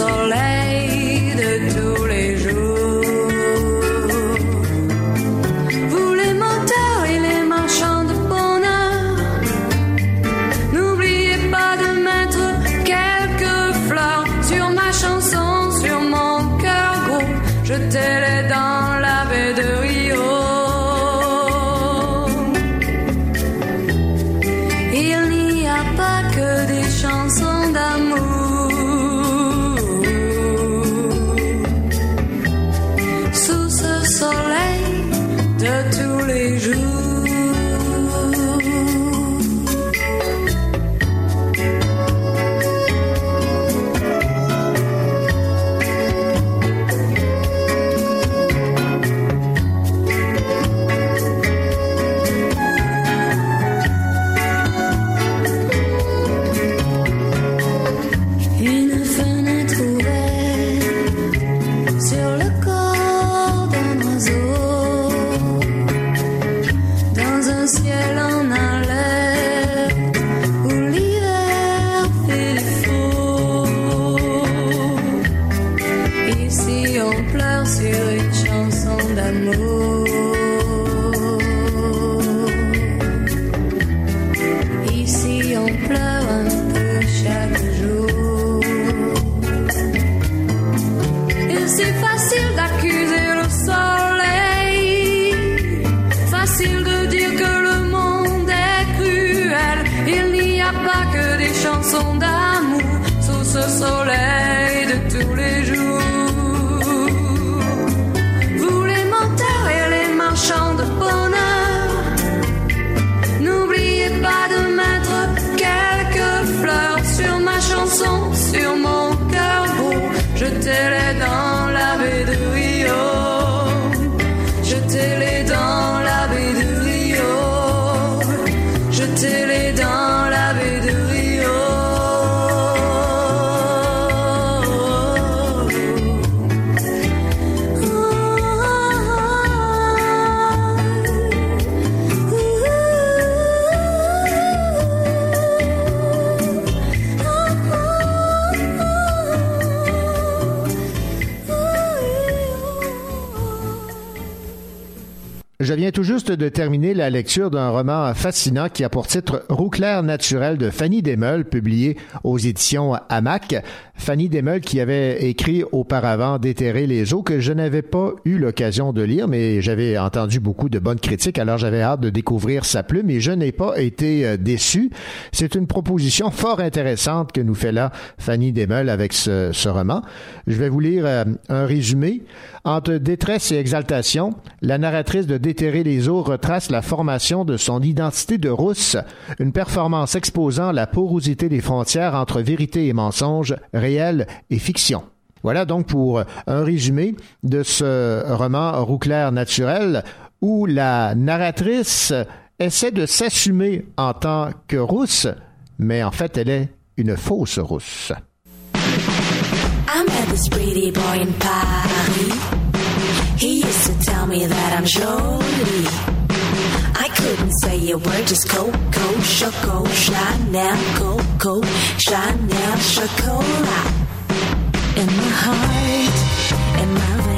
so let tout juste de terminer la lecture d'un roman fascinant qui a pour titre Roux clair naturel de Fanny Desmeules, publié aux éditions Hamac. Fanny Desmeules qui avait écrit auparavant Déterrer les eaux que je n'avais pas eu l'occasion de lire, mais j'avais entendu beaucoup de bonnes critiques, alors j'avais hâte de découvrir sa plume et je n'ai pas été euh, déçu. C'est une proposition fort intéressante que nous fait là Fanny Desmeules avec ce, ce roman. Je vais vous lire euh, un résumé. Entre détresse et exaltation, la narratrice de Déterrer les eaux retrace la formation de son identité de rousse, une performance exposant la porosité des frontières entre vérité et mensonge, réel et fiction. Voilà donc pour un résumé de ce roman Roux clair naturel où la narratrice essaie de s'assumer en tant que rousse, mais en fait elle est une fausse rousse. This pretty boy in Paris. He used to tell me that I'm jolie. I couldn't say a word, just Coco, Choco, Chanel, Coco, Chanel, Chocolat. In my heart, in my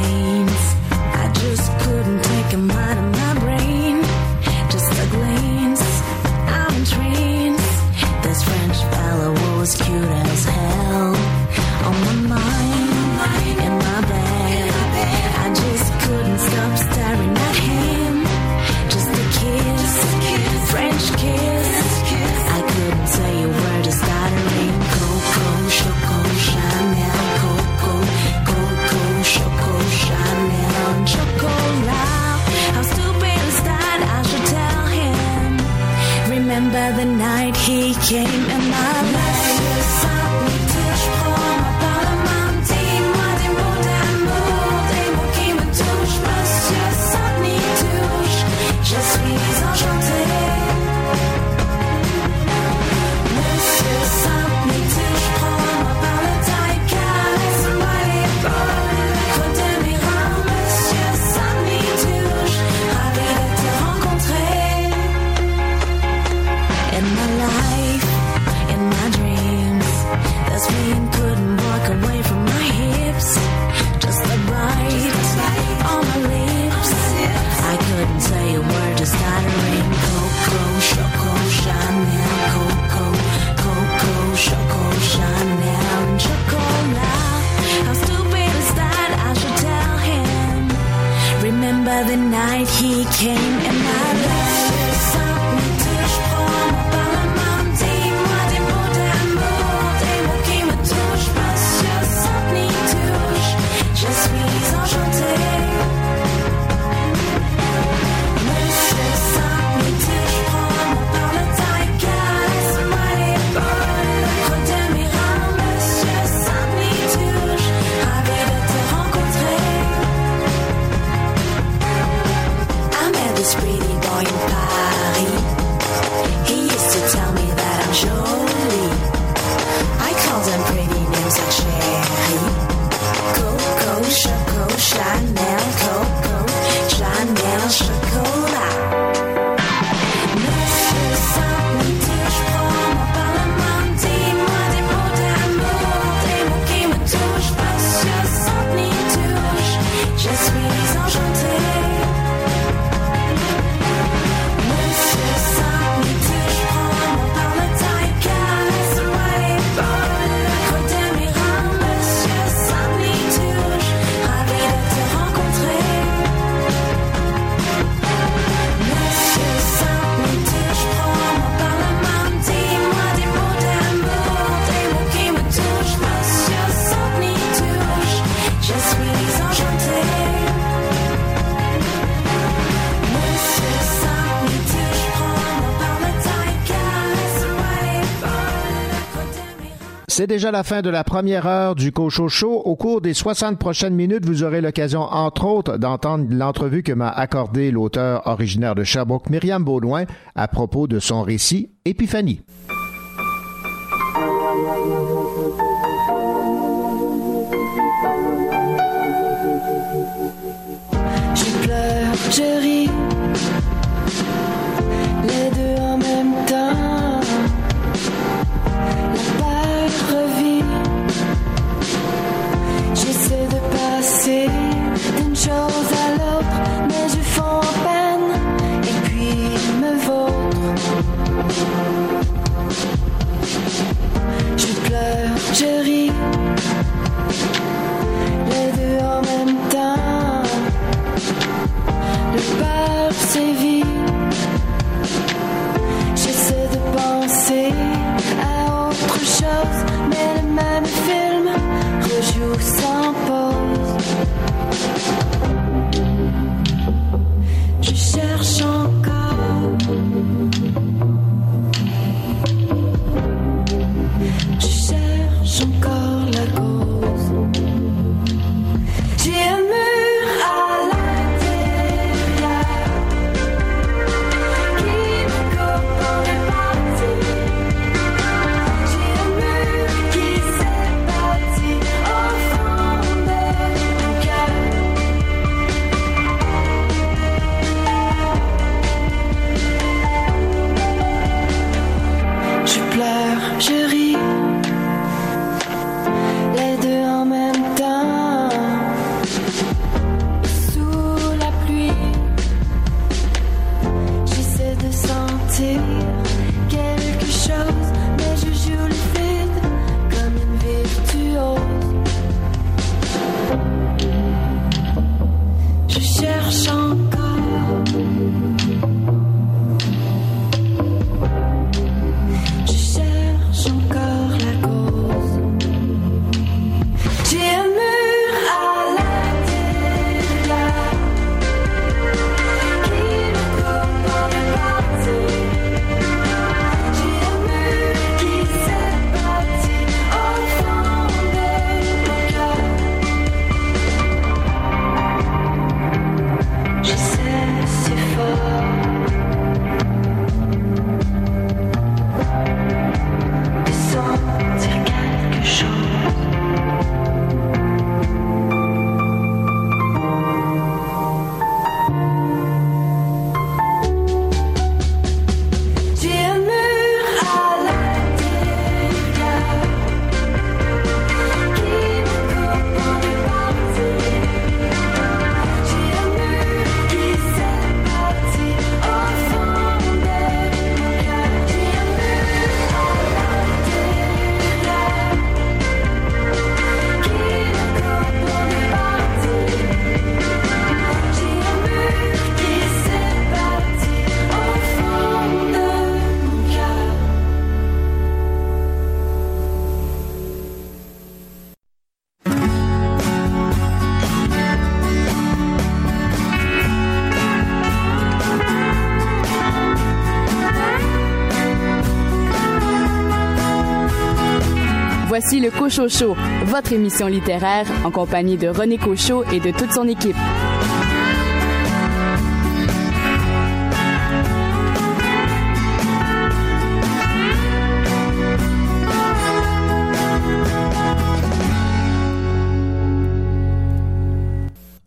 C'est déjà la fin de la première heure du Cocho Show. Au cours des 60 prochaines minutes, vous aurez l'occasion, entre autres, d'entendre l'entrevue que m'a accordée l'auteur originaire de Sherbrooke, Myriam Baudouin, à propos de son récit Épiphanie. Cocho votre émission littéraire en compagnie de René Cochot et de toute son équipe.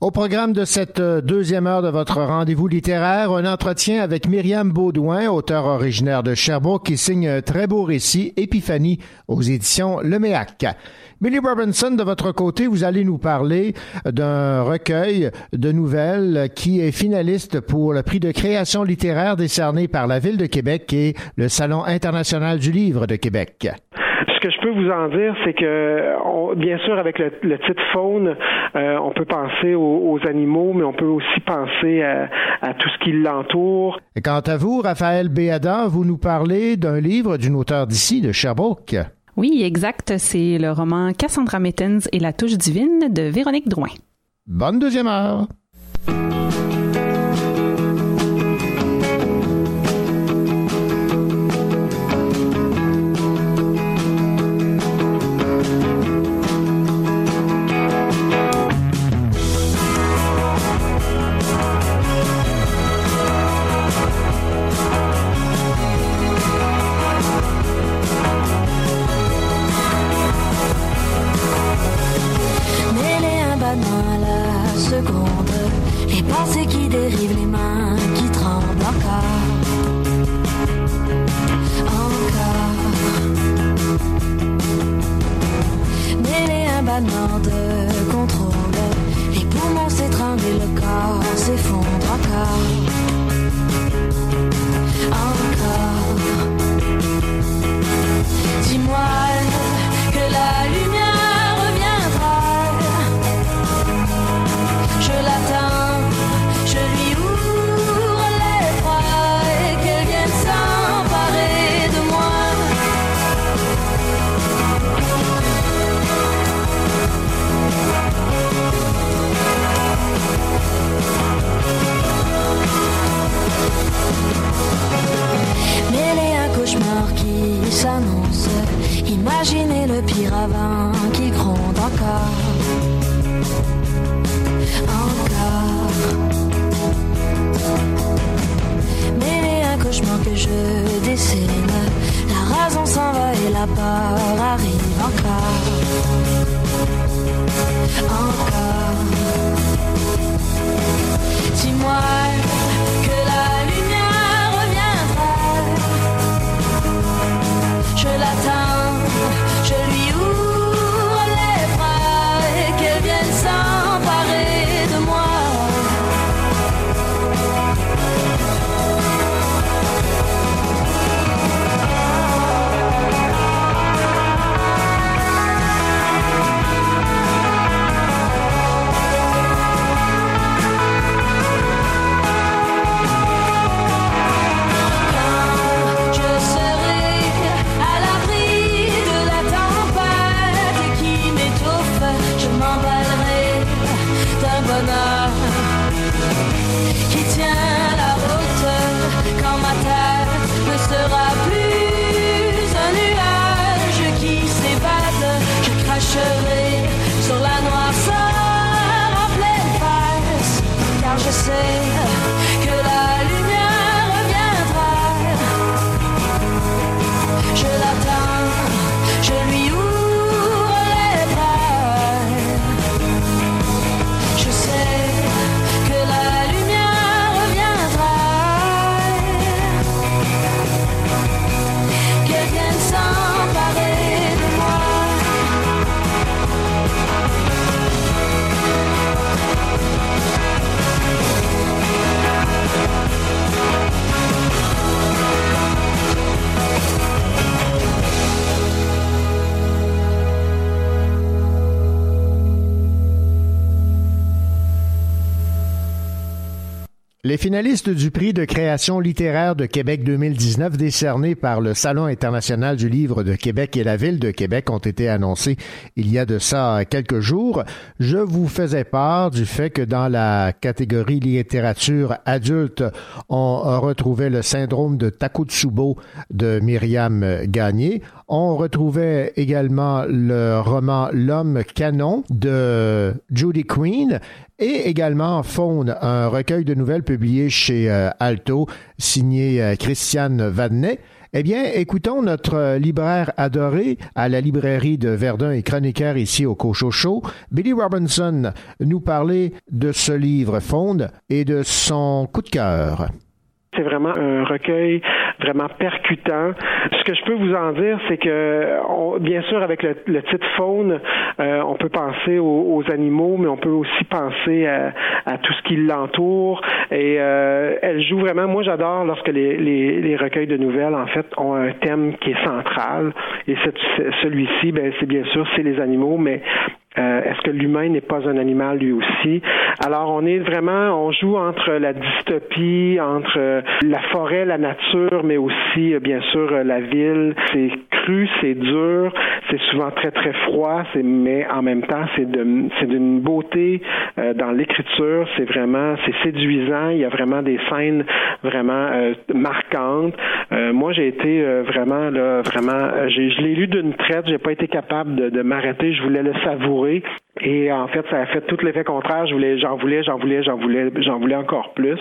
Au programme de cette euh, deuxième heure de votre rendez-vous littéraire, un entretien avec Myriam Baudouin, auteur originaire de Sherbrooke, qui signe un très beau récit, Épiphanie, aux éditions Le Méac. Billy Robinson, de votre côté, vous allez nous parler d'un recueil de nouvelles qui est finaliste pour le prix de création littéraire décerné par la Ville de Québec et le Salon international du livre de Québec. Ce que je peux vous en dire, c'est que, on- bien sûr, avec le, le titre faune, euh, on peut penser aux, aux animaux, mais on peut aussi penser à, à tout ce qui l'entoure. Et quant à vous, Raphaël Béada, vous nous parlez d'un livre d'une auteure d'ici, de Sherbrooke. Oui, exact. C'est le roman Cassandra Mittens et la touche divine de Véronique Drouin. Bonne deuxième heure. Car Les finalistes du prix de création littéraire de Québec 2019 décerné par le Salon international du livre de Québec et la ville de Québec ont été annoncés il y a de ça quelques jours. Je vous faisais part du fait que dans la catégorie littérature adulte, on retrouvait le syndrome de Takotsubo de Myriam Gagné. On retrouvait également le roman L'homme canon de Judy Queen et également Faune, un recueil de nouvelles publié chez euh, Alto, signé euh, Christiane Vadnet. Eh bien, écoutons notre euh, libraire adoré à la librairie de Verdun et chroniqueur ici au Cochocho, Billy Robinson, nous parler de ce livre Faune et de son coup de cœur. C'est vraiment un recueil vraiment percutant. Ce que je peux vous en dire, c'est que, bien sûr, avec le, titre Faune, euh, on peut penser aux, aux animaux, mais on peut aussi penser à, tout ce qui l'entoure. Et euh, elle joue vraiment. Moi, j'adore lorsque les, les, recueils de nouvelles, en fait, ont un thème qui est central. Et celui-ci, ben, c'est bien sûr, c'est les animaux, mais euh, Est-ce que l'humain n'est pas un animal lui aussi? Alors, on est vraiment, on joue entre la dystopie, entre euh, la forêt, la nature, mais aussi, euh, bien sûr, la ville. C'est cru, c'est dur, c'est souvent très, très froid, mais en même temps, c'est, d'une beauté dans l'écriture. C'est vraiment, c'est séduisant. Il y a vraiment des scènes vraiment marquantes. Moi, j'ai été vraiment, là, vraiment, je l'ai lu d'une traite. J'ai pas été capable de, de m'arrêter. Je voulais le savourer. Et en fait, ça a fait tout l'effet contraire. Je voulais, j'en voulais, j'en voulais, j'en voulais, j'en voulais encore plus.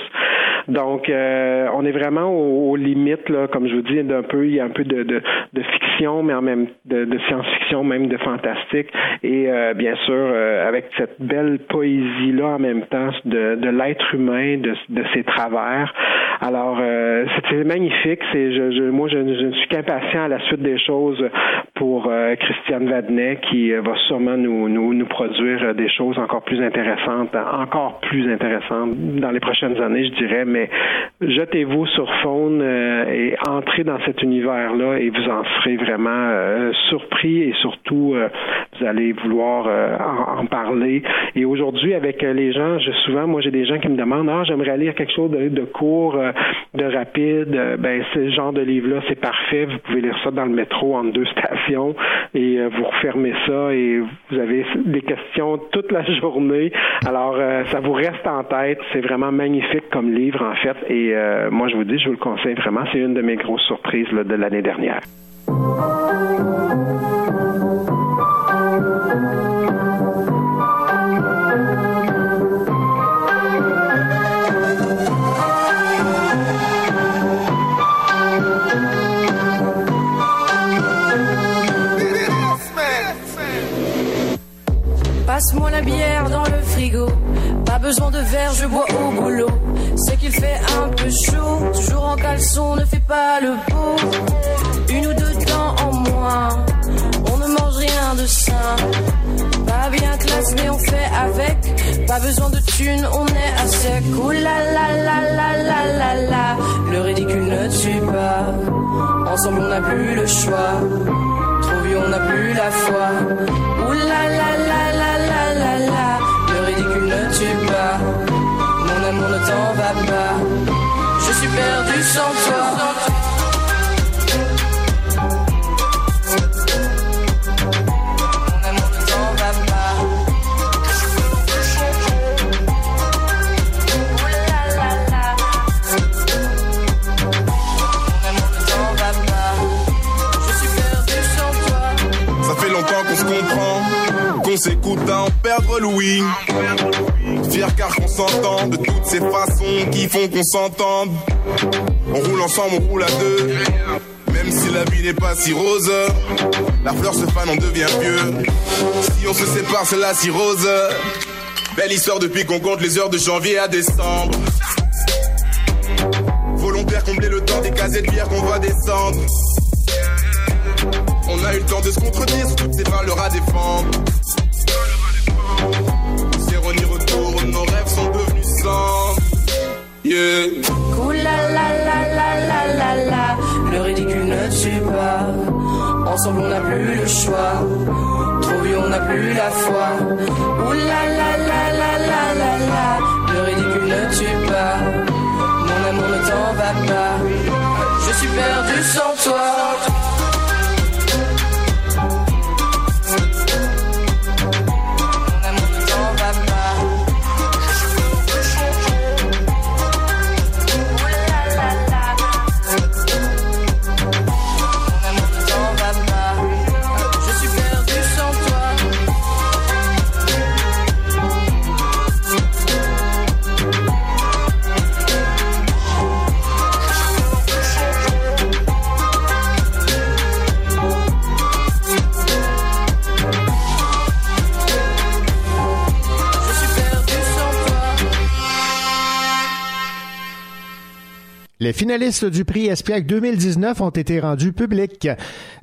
Donc, euh, on est vraiment aux, limites, là, comme je vous dis, d'un peu, il y a un peu de, fiction, mais en même de, science-fiction, même de fantastique. Et euh, bien sûr, euh, avec cette belle poésie-là en même temps de, l'être humain, de, ses travers. Alors, euh, c'était magnifique. C'est, moi, je, je ne suis qu'impatient à la suite des choses pour euh, Christiane Vadnet, qui euh, va sûrement nous, nous, produire euh, des choses encore plus intéressantes, encore plus intéressantes dans les prochaines années, je dirais. Mais jetez-vous sur Faune euh, et entrez dans cet univers-là et vous en serez vraiment euh, surpris et surtout vous allez vouloir en, parler. Et aujourd'hui, avec les gens, je, souvent, moi, j'ai des gens qui me demandent, ah, j'aimerais lire quelque chose de, court, de rapide. Ben, ce genre de livre-là, c'est parfait. Vous pouvez lire ça dans le métro entre deux stations et vous refermez ça et vous avez des questions toute la journée. Alors, euh, ça vous reste en tête. C'est vraiment magnifique comme livre, en fait. Et euh, moi, je vous dis, je vous le conseille vraiment. C'est une de mes grosses surprises de l'année dernière. Oh, besoin de verre, je bois au boulot. C'est qu'il fait un peu chaud, toujours en caleçon, ne fait pas le beau. Une ou deux dents en moins, on ne mange rien de sain. Pas bien classe, mais on fait avec. Pas besoin de thunes, on est à sec. Ouh la la la la la la la. Le ridicule ne tue pas. Ensemble, on n'a plus le choix. Trop vieux, on n'a plus la foi. Ouh la la la la fait longtemps qu'on se comprend, qu'on s'écoute à en perdre Louis. Fier car de toutes ces façons qui font qu'on s'entende. On roule ensemble, on roule à deux. Même si la vie n'est pas si rose, la fleur se fane, on devient vieux. Si on se sépare, c'est la cirrhose. Belle histoire depuis qu'on compte les heures de janvier à décembre. Volontaire combler le temps des casettes de bière qu'on va descendre. On a eu le temps de se contredire sur toutes ces valeurs à défendre. Yeah. Ouh la la la la la la la. Le ridicule ne tue pas. Ensemble on n'a plus le choix. Trop vieux on n'a plus la foi. Ouh la la la la la la la. Le ridicule ne tue pas. Mon amour ne t'en va pas. Je suis perdu sans toi. Finalistes du prix Espiègle 2019 ont été rendus publics.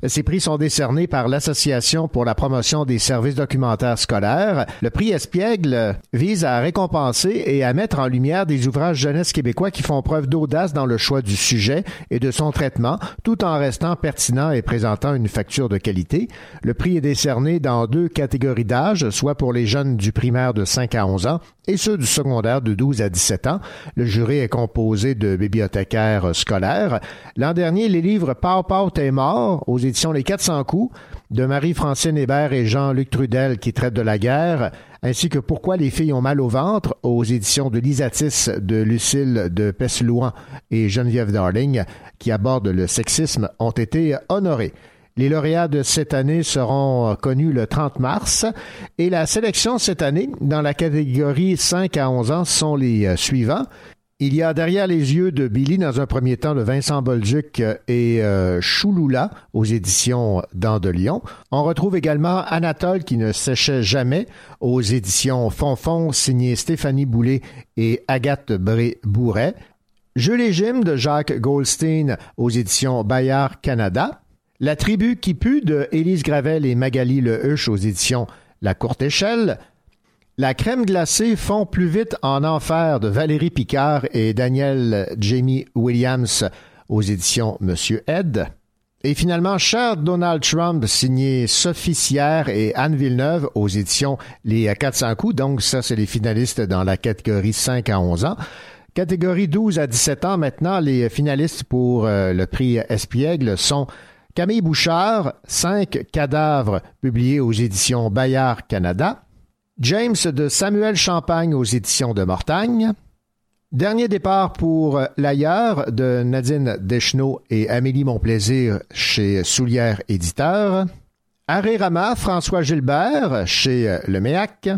Ces prix sont décernés par l'Association pour la promotion des services documentaires scolaires. Le prix Espiègle vise à récompenser et à mettre en lumière des ouvrages jeunesse québécois qui font preuve d'audace dans le choix du sujet et de son traitement, tout en restant pertinent et présentant une facture de qualité. Le prix est décerné dans deux catégories d'âge, soit pour les jeunes du primaire de 5 à 11 ans et ceux du secondaire de 12 à 17 ans. Le jury est composé de bibliothécaires scolaires. L'an dernier, les livres Pau Pau t'es mort aux éditions Les 400 coups de Marie-Francine Hébert et Jean-Luc Trudel qui traitent de la guerre, ainsi que Pourquoi les filles ont mal au ventre aux éditions de Lisatis de Lucille de Peslouan et Geneviève Darling qui abordent le sexisme ont été honorés. Les lauréats de cette année seront connus le 30 mars et la sélection cette année dans la catégorie 5 à 11 ans sont les euh, suivants. Il y a derrière les yeux de Billy dans un premier temps de Vincent Bolduc et euh, Chouloula aux éditions Dans de Lyon. On retrouve également Anatole qui ne séchait jamais aux éditions Fonfon signé Stéphanie Boulet et Agathe Bré-Bourret. Jeux légime de Jacques Goldstein aux éditions Bayard Canada. La tribu qui pue de Élise Gravel et Magali Lehuche aux éditions La Courte Échelle. La crème glacée fond plus vite en enfer de Valérie Picard et Daniel Jamie Williams aux éditions Monsieur Ed. Et finalement, Cher Donald Trump, signé Sophie Sierre et Anne Villeneuve aux éditions Les 400 coups. Donc, ça, c'est les finalistes dans la catégorie 5 à 11 ans. Catégorie 12 à 17 ans, maintenant, les finalistes pour euh, le prix Espiègle sont Camille Bouchard, Cinq cadavres, publiés aux éditions Bayard Canada. James de Samuel Champagne aux éditions de Mortagne. Dernier départ pour L'ailleurs de Nadine Deschenaux et Amélie Monplaisir chez Soulière Éditeur. Arrêt Rama, François Gilbert chez Le Méac.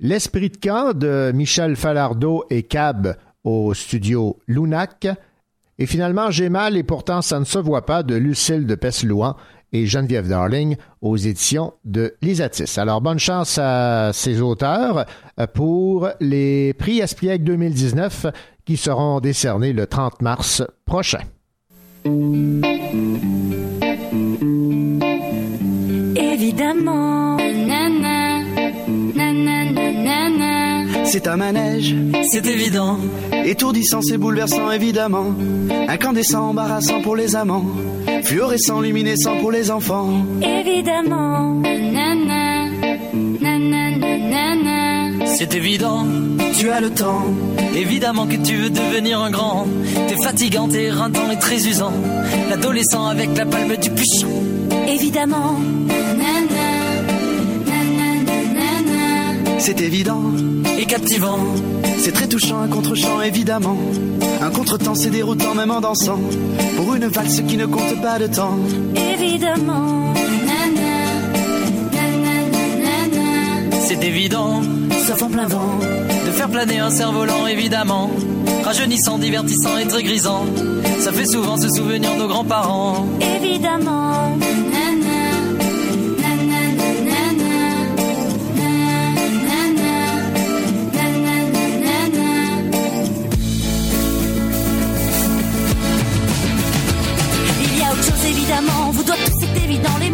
L'Esprit de camp de Michel Falardeau et Cab au studio Lunac. Et finalement, J'ai mal et pourtant ça ne se voit pas de Lucille de Peslouan Geneviève Darling aux éditions de Lisatis. Alors, bonne chance à ces auteurs euh, pour les prix Espiègle 2019 qui seront décernés le 30 mars prochain. Évidemment. C'est un manège, c'est évident. Étourdissant, c'est bouleversant, évidemment. Incandescent, embarrassant pour les amants. Fluorescent, luminescent pour les enfants. Évidemment. Nana, nana, nana. C'est évident, tu as le temps. Évidemment que tu veux devenir un grand. T'es fatigant, t'es éreintant et très usant. L'adolescent avec la palme du puchon. Évidemment. Nana, nana, nana. C'est évident. Et captivant. C'est très touchant, un contre-champ, évidemment. Un contretemps, c'est déroutant, même en dansant. Pour une valse qui ne compte pas de temps. Évidemment. C'est évident, sauf en plein vent. de faire planer un cerf-volant, évidemment. Rajeunissant, divertissant et très grisant. Ça fait souvent se souvenir de nos grands-parents. Évidemment. Nana,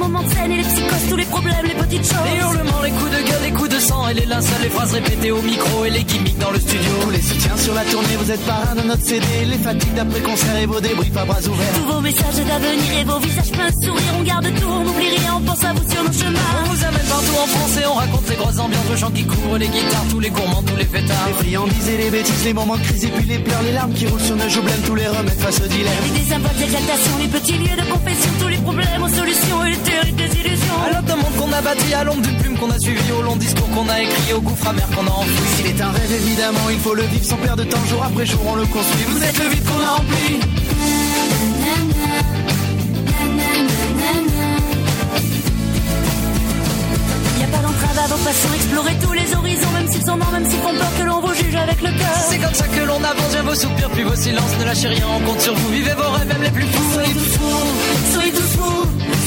moments de scène et les psychoses, tous les problèmes, les petites choses. Les hurlements, les coups de gueule, les coups de sang et les linceuls, les phrases répétées au micro et les gimmicks dans le studio. Tous les soutiens sur la tournée, vous êtes parrain de notre CD. Les fatigues d'après-concert et vos débriefs à bras ouverts. Tous vos messages d'avenir et vos visages pleins de sourires, on garde tout, on n'oublie rien, on pense à vous sur nos chemins. On vous amène partout en France et on raconte les grosses ambiances, le chant qui couvre les guitares, tous les gourmands, tous les fêtards. Les friandises et les bêtises, les moments de crise et puis les pleurs, les larmes qui roulent sur nos joues blêmes, tous les remèdes face au dilemme. Les symboles d'exaltation, les petits lieux de confession, tous les problèmes aux solutions et les terribles désillusions. À l'aube d'un monde qu'on a bâti, à l'ombre d'une plume qu'on a suivi, au long discours qu'on a écrit, au gouffre amer qu'on a enfoui. S'il est un rêve, évidemment, il faut le vivre sans perdre de temps, jour après jour, on le construit. Vous êtes le vide qu'on a rempli. Y a pas d'entrave à vos passions, explorer tous les horizons, même s'ils sont morts, même s'ils font peur que l'on vous juge avec le cœur. C'est comme ça que l'on avance, bien vos soupirs, puis vos silences, ne lâchez rien, on compte sur vous, vivez vos rêves, même les plus fous. Soyez tous fous, soyez tous fous,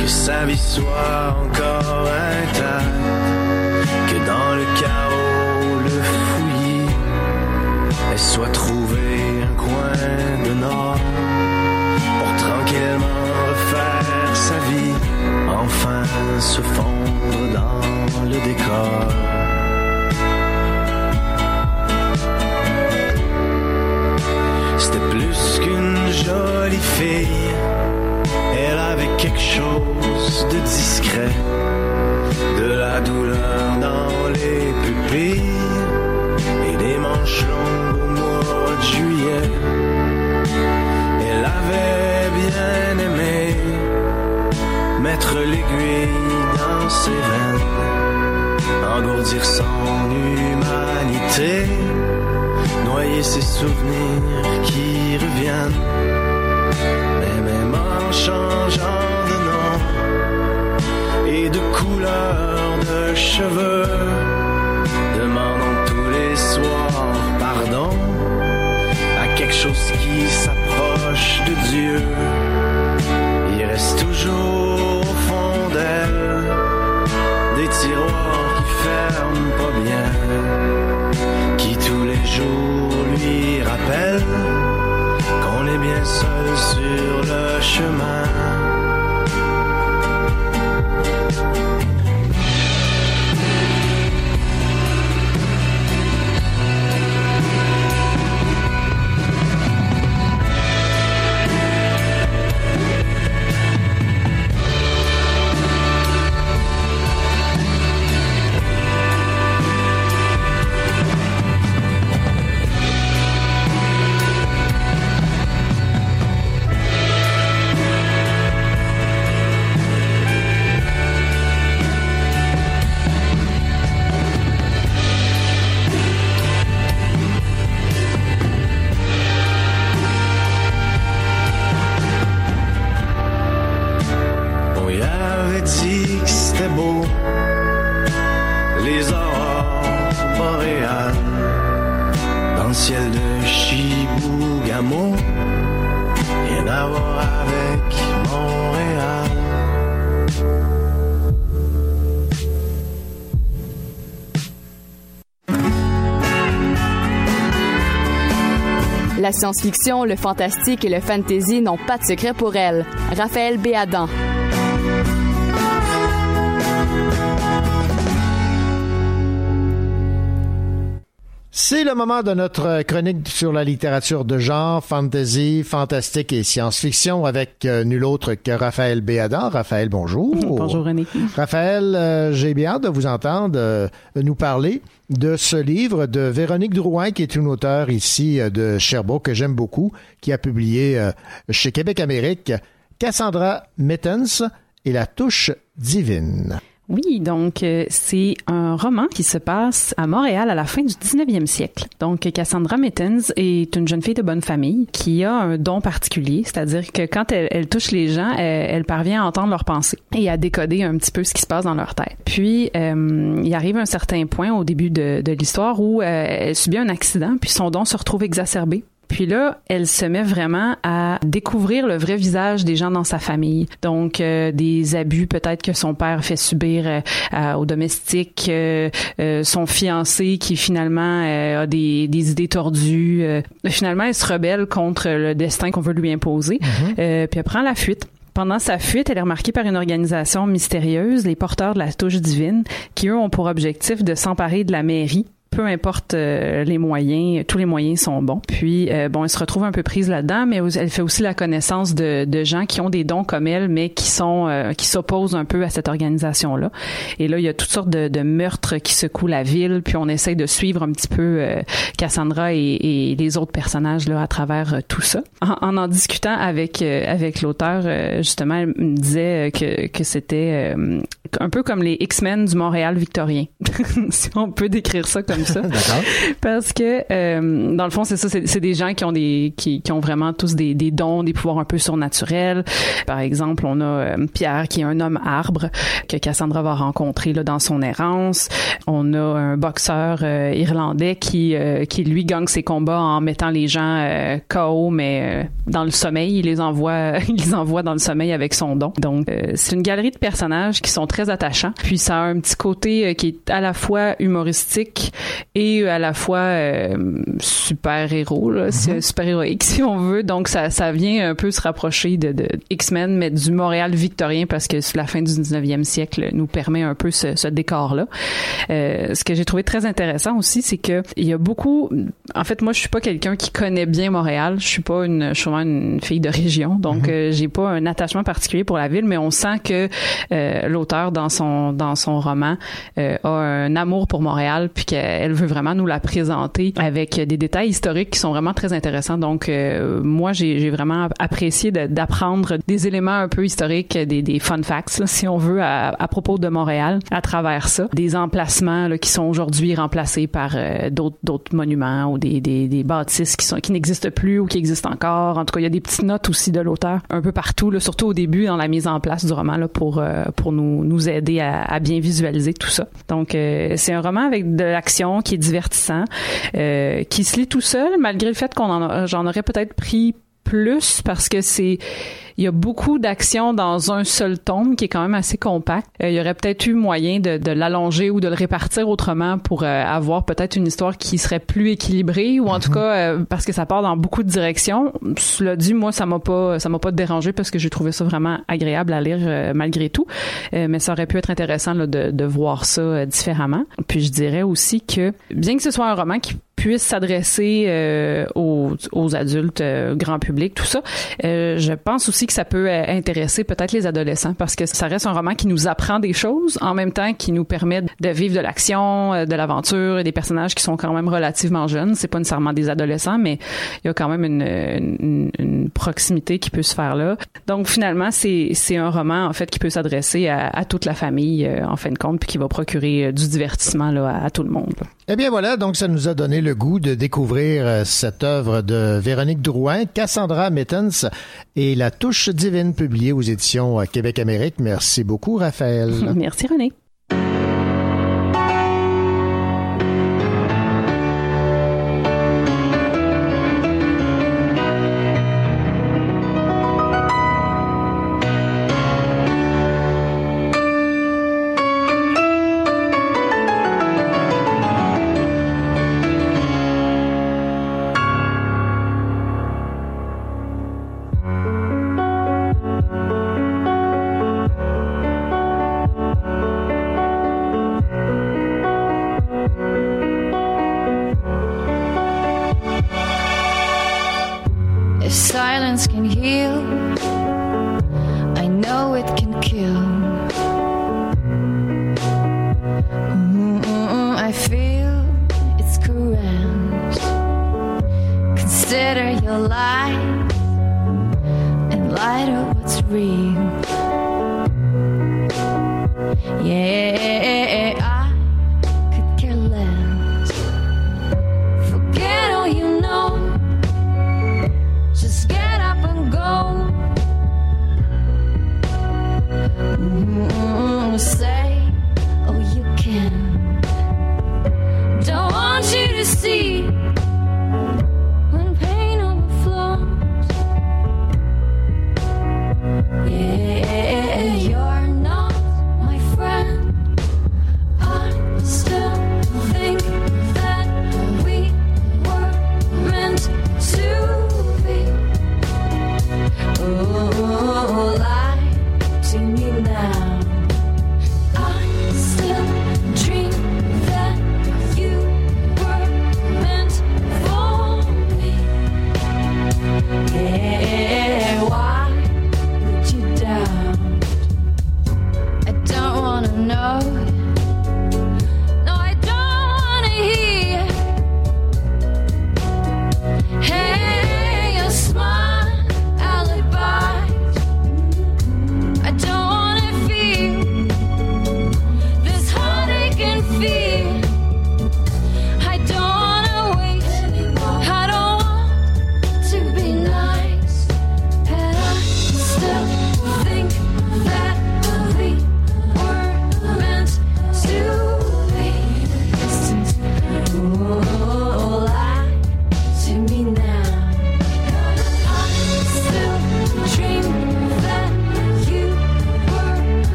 Que sa vie soit encore intacte, que dans le chaos, le fouillis, elle soit trouvée un coin de nord pour tranquillement refaire sa vie, enfin se fondre dans le décor. C'était plus qu'une jolie fille. De discret, de la douleur dans les pupilles et des manches longues au mois de juillet. Elle avait bien aimé mettre l'aiguille dans ses veines, engourdir son humanité et ces souvenirs qui reviennent. Mais même en changeant de couleur de cheveux, demandant tous les soirs pardon à quelque chose qui s'approche de Dieu. Il reste toujours au fond d'elle des tiroirs qui ferment pas bien, qui tous les jours lui rappellent qu'on est bien seul sur le science-fiction, le fantastique et le fantasy n'ont pas de secret pour elle. Raphaël Béadan. C'est le moment de notre chronique sur la littérature de genre, fantasy, fantastique et science-fiction avec euh, nul autre que Raphaël Béadan. Raphaël, bonjour. Bonjour René. Raphaël, euh, j'ai bien hâte de vous entendre euh, nous parler de ce livre de Véronique Drouin, qui est une auteure ici euh, de Sherbrooke que j'aime beaucoup, qui a publié euh, chez Québec Amérique Cassandra Mittens et la touche divine. Oui, donc euh, c'est un roman qui se passe à Montréal à la fin du 19e siècle. Donc Cassandra Mittens est une jeune fille de bonne famille qui a un don particulier, c'est-à-dire que quand elle, touche les gens, elle, parvient à entendre leurs pensées et à décoder un petit peu ce qui se passe dans leur tête. Puis euh, il arrive un certain point au début de, de l'histoire où euh, elle subit un accident, puis son don se retrouve exacerbé puis là, elle se met vraiment à découvrir le vrai visage des gens dans sa famille. Donc, euh, des abus peut-être que son père fait subir euh, aux domestiques, euh, euh, son fiancé qui finalement euh, a des, des idées tordues. euh. finalement, elle se rebelle contre le destin qu'on veut lui imposer. Euh, puis elle prend la fuite. Pendant sa fuite, elle est remarquée par une organisation mystérieuse, les porteurs de la touche divine, qui eux ont pour objectif de s'emparer de la mairie peu importe euh, les moyens, tous les moyens sont bons. Puis euh, bon, elle se retrouve un peu prise là-dedans, mais elle fait aussi la connaissance de, de gens qui ont des dons comme elle, mais qui sont euh, qui s'opposent un peu à cette organisation-là. Et là, il y a toutes sortes de, de meurtres qui secouent la ville, puis on essaye de suivre un petit peu euh, Cassandra et, et les autres personnages là à travers euh, tout ça. En, en en discutant avec euh, avec l'auteur, justement, elle me disait que que c'était un peu comme les X-Men du Montréal victorien, si on peut décrire ça comme ça. D'accord. Parce que euh, dans le fond, c'est ça, c'est des gens qui ont des qui, qui ont vraiment tous des, des dons, des pouvoirs un peu surnaturels. Par exemple, on a euh, Pierre qui est un homme arbre que Cassandra va rencontrer là dans son errance. On a un boxeur euh, irlandais qui euh, qui lui gagne ses combats en mettant les gens euh, KO mais dans le sommeil, il les envoie il les envoie dans le sommeil avec son don. Donc euh, c'est une galerie de personnages qui sont très attachants. Puis ça a un petit côté euh, qui est à la fois humoristique et à la fois euh, super héros, là, si- super héroïque si on veut. Donc ça, ça vient un peu se rapprocher de, de X-Men, mais du Montréal victorien parce que la fin du 19e siècle nous permet un peu ce, ce décor-là. Euh, ce que j'ai trouvé très intéressant aussi, c'est que il y a beaucoup. En fait, moi, je suis pas quelqu'un qui connaît bien Montréal. Je suis pas une, je suis vraiment une fille de région, donc euh, j'ai pas un attachement particulier pour la ville, mais on sent que euh, l'auteur dans son dans son roman euh, a un amour pour Montréal, puis qu'elle elle veut vraiment nous la présenter avec des détails historiques qui sont vraiment très intéressants. Donc, euh, moi, j'ai vraiment apprécié de- d'apprendre des éléments un peu historiques, des, des fun facts, là, si on veut, à, à propos de Montréal à travers ça. Des emplacements là, qui sont aujourd'hui remplacés par euh, d'autres monuments ou des, des, des bâtisses qui sont qui n'existent plus ou qui existent encore. En tout cas, il y a des petites notes aussi de l'auteur un peu partout, là, surtout au début dans la mise en place du roman là, pour euh, pour nous nous aider à, à bien visualiser tout ça. Donc euh, c'est un roman avec de l'action qui est divertissant, euh, qui se lit tout seul malgré le fait qu'on j'en aurais peut-être pris plus parce que c'est il y a beaucoup d'actions dans un seul tome qui est quand même assez compact. Euh, il y aurait peut-être eu moyen de, de l'allonger ou de le répartir autrement pour euh, avoir peut-être une histoire qui serait plus équilibrée ou en tout cas euh, parce que ça part dans beaucoup de directions. Cela dit, moi ça m'a pas ça m'a pas dérangé parce que j'ai trouvé ça vraiment agréable à lire malgré tout. Mais ça aurait pu être intéressant là, de, de voir ça différemment. Puis je dirais aussi que bien que ce soit un roman qui puisse s'adresser euh, aux, aux adultes, euh, grand public, tout ça. Euh, je pense aussi ça peut euh, intéresser peut-être les adolescents parce que ça reste un roman qui nous apprend des choses en même temps qui nous permet de vivre de l'action, euh, de l'aventure et des personnages qui sont quand même relativement jeunes. C'est pas nécessairement des adolescents, mais il y a quand même une, une, une proximité qui peut se faire là. Donc finalement, c'est c'est un roman en fait qui peut s'adresser à, à toute la famille euh, en fin de compte puis qui va procurer du divertissement là, à tout le monde. Eh bien voilà, donc ça nous a donné le goût de découvrir euh, cette œuvre de Véronique Drouin, Cassandra Mittens et La touche divine publiée aux éditions euh, Québec-Amérique. Merci beaucoup, Raphaël. Merci René.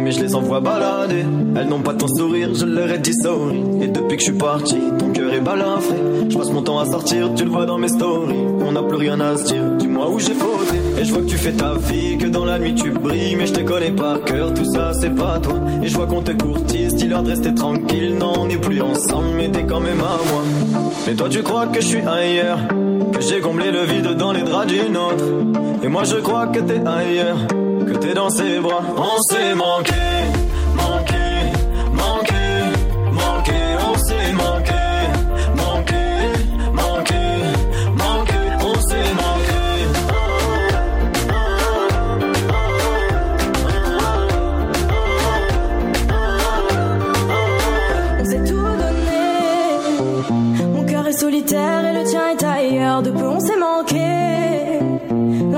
Mais je les envoie balader. Elles n'ont pas ton sourire, je leur ai dit sorry. Et depuis que je suis parti, ton cœur est balafré. Je passe mon temps à sortir, tu le vois dans mes stories. On n'a plus rien à se dire, dis-moi où j'ai fauté. Et je vois que tu fais ta vie, que dans la nuit tu brilles. Mais je te connais par cœur, tout ça c'est pas toi. Et je vois qu'on te courtise, dis-leur de rester tranquille. Non, on n'est plus ensemble, mais t'es quand même à moi. Mais toi tu crois que je suis ailleurs? Que j'ai comblé le vide dans les draps d'une autre? Et moi je crois que t'es ailleurs Que t'es dans ses bras. On s'est manqué, manqué, manqué, manqué On s'est manqué, manqué,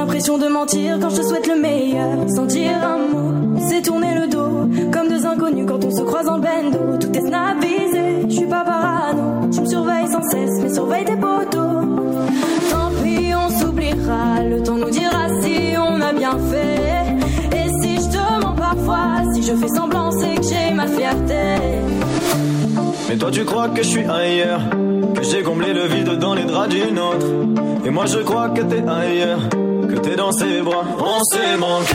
L'impression de mentir quand je te souhaite le meilleur. Sans dire un mot, on s'est tourné le dos. Comme deux inconnus quand on se croise en bendo. Tout est snappisé, je suis pas parano. Tu me surveilles sans cesse, mais surveille tes poteaux. Tant pis, on s'oubliera. Le temps nous dira si on a bien fait. Et si je te mens parfois, si je fais semblant, c'est que j'ai ma fierté. Mais toi tu crois que je suis ailleurs Que j'ai comblé le vide dans les draps d'une autre Et moi je crois que t'es ailleurs Que t'es dans ses bras. On s'est manqué,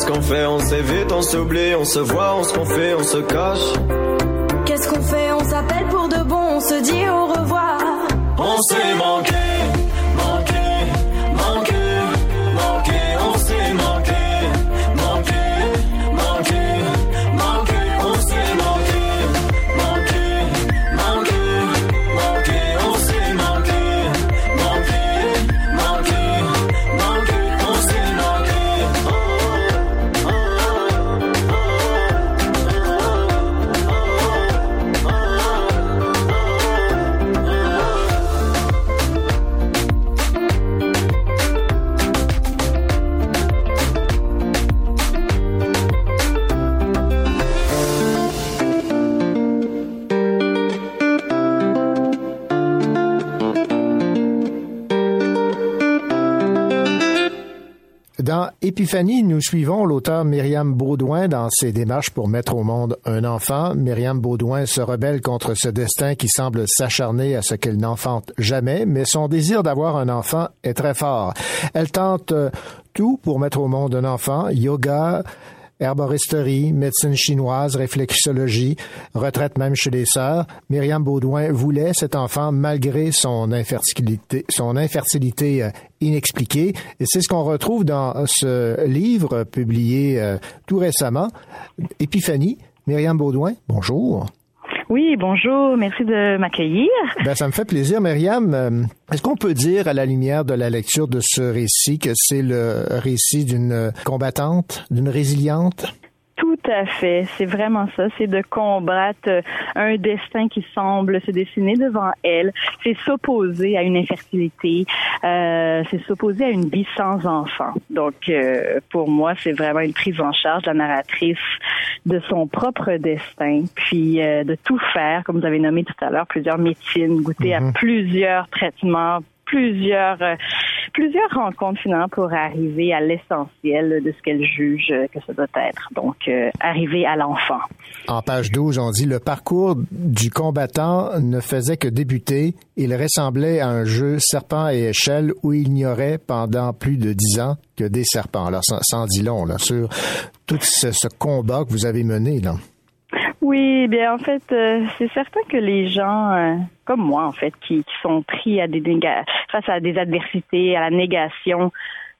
Qu'est-ce qu'on fait? On s'évite, on s'oublie, on se voit, on se confie, on se cache. Qu'est-ce qu'on fait? On s'appelle pour de bon, on se dit au revoir. On s'est manqué, manqué, Épiphanie, nous suivons l'auteur Myriam Baudouin dans ses démarches pour mettre au monde un enfant. Myriam Baudouin se rebelle contre ce destin qui semble s'acharner à ce qu'elle n'enfante jamais, mais son désir d'avoir un enfant est très fort. Elle tente euh, tout pour mettre au monde un enfant, yoga, herboristerie, médecine chinoise, réflexologie, retraite même chez les sœurs. Myriam Baudouin voulait cet enfant malgré son infertilité, son infertilité euh, inexpliquée. Et c'est ce qu'on retrouve dans ce livre publié euh, tout récemment, Épiphanie. Myriam Baudouin, bonjour. Oui, bonjour, merci de m'accueillir. Ben, ça me fait plaisir, Myriam. Euh, Est-ce qu'on peut dire, à la lumière de la lecture de ce récit, que c'est le récit d'une combattante, d'une résiliente? Tout à fait, c'est vraiment ça, c'est de combattre euh, un destin qui semble se dessiner devant elle, c'est s'opposer à une infertilité, euh, c'est s'opposer à une vie sans enfant. Donc, euh, pour moi, c'est vraiment une prise en charge de la narratrice de son propre destin, puis euh, de tout faire, comme vous avez nommé tout à l'heure, plusieurs médecines, goûter à plusieurs traitements, plusieurs euh, plusieurs rencontres finalement pour arriver à l'essentiel de ce qu'elle juge que ça doit être. Donc, euh, arriver à l'enfant. En page 12, on dit le parcours du combattant ne faisait que débuter. Il ressemblait à un jeu serpent et échelle où il n'y aurait pendant plus de dix ans que des serpents. Alors, ça en dit long là, sur tout ce combat que vous avez mené. Là. Oui, bien en fait, euh, c'est certain que les gens euh, comme moi, en fait, qui, qui sont pris à des néga- face à des adversités, à la négation,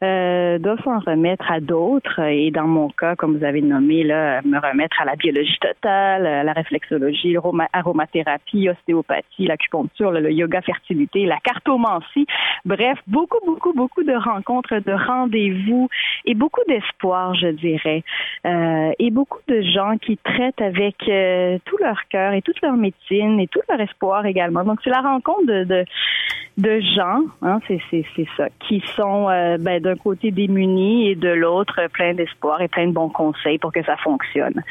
euh, doivent s'en remettre à d'autres? Et dans mon cas, comme vous avez nommé, là, me remettre à la biologie totale, à la réflexologie, l'aroma- aromathérapie, ostéopathie, l'acupuncture, le, yoga fertilité, la cartomancie. Bref, beaucoup, beaucoup, beaucoup de rencontres, de rendez-vous et beaucoup d'espoir, je dirais. Euh, et beaucoup de gens qui traitent avec euh, tout leur cœur et toute leur médecine et tout leur espoir également. Donc, c'est la rencontre de, de, de gens, hein, c'est ça, qui sont euh, ben, d'un côté démunis et de l'autre plein d'espoir et plein de bons conseils pour que ça fonctionne.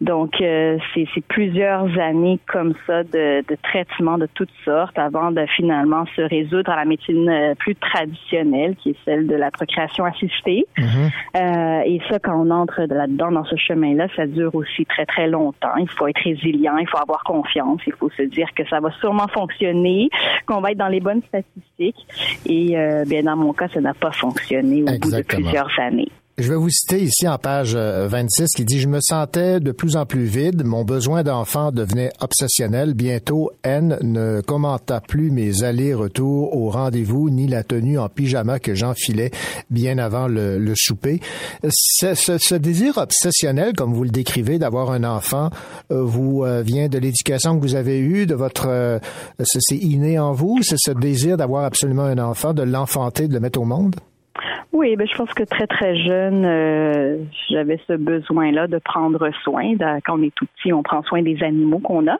Donc, euh, c'est, plusieurs années comme ça de, de traitement de toutes sortes avant de finalement se résoudre à la médecine euh, plus traditionnelle, qui est celle de la procréation assistée. Euh, et ça, quand on entre là-dedans, dans ce chemin-là, ça dure aussi très, très longtemps. Il faut être résilient, il faut avoir confiance, il faut se dire que ça va sûrement fonctionner, qu'on va être dans les bonnes statistiques. Et euh, bien, dans mon cas, ça n'a pas fonctionné au bout de Exactement. plusieurs années. Je vais vous citer ici en page euh, 26 qui dit Je me sentais de plus en plus vide, mon besoin d'enfant devenait obsessionnel. Bientôt, N ne commenta plus mes allers-retours au rendez-vous ni la tenue en pyjama que j'enfilais bien avant le, le souper. Ce, ce- ce désir obsessionnel, comme vous le décrivez, d'avoir un enfant, euh, vous euh, vient de l'éducation que vous avez eue, de votre, euh, c'est inné en vous, c'est ce désir d'avoir absolument un enfant, de l'enfanter, de le mettre au monde? Oui, ben je pense que très très jeune, euh, j'avais ce besoin-là de prendre soin. Quand on est tout petit, on prend soin des animaux qu'on a.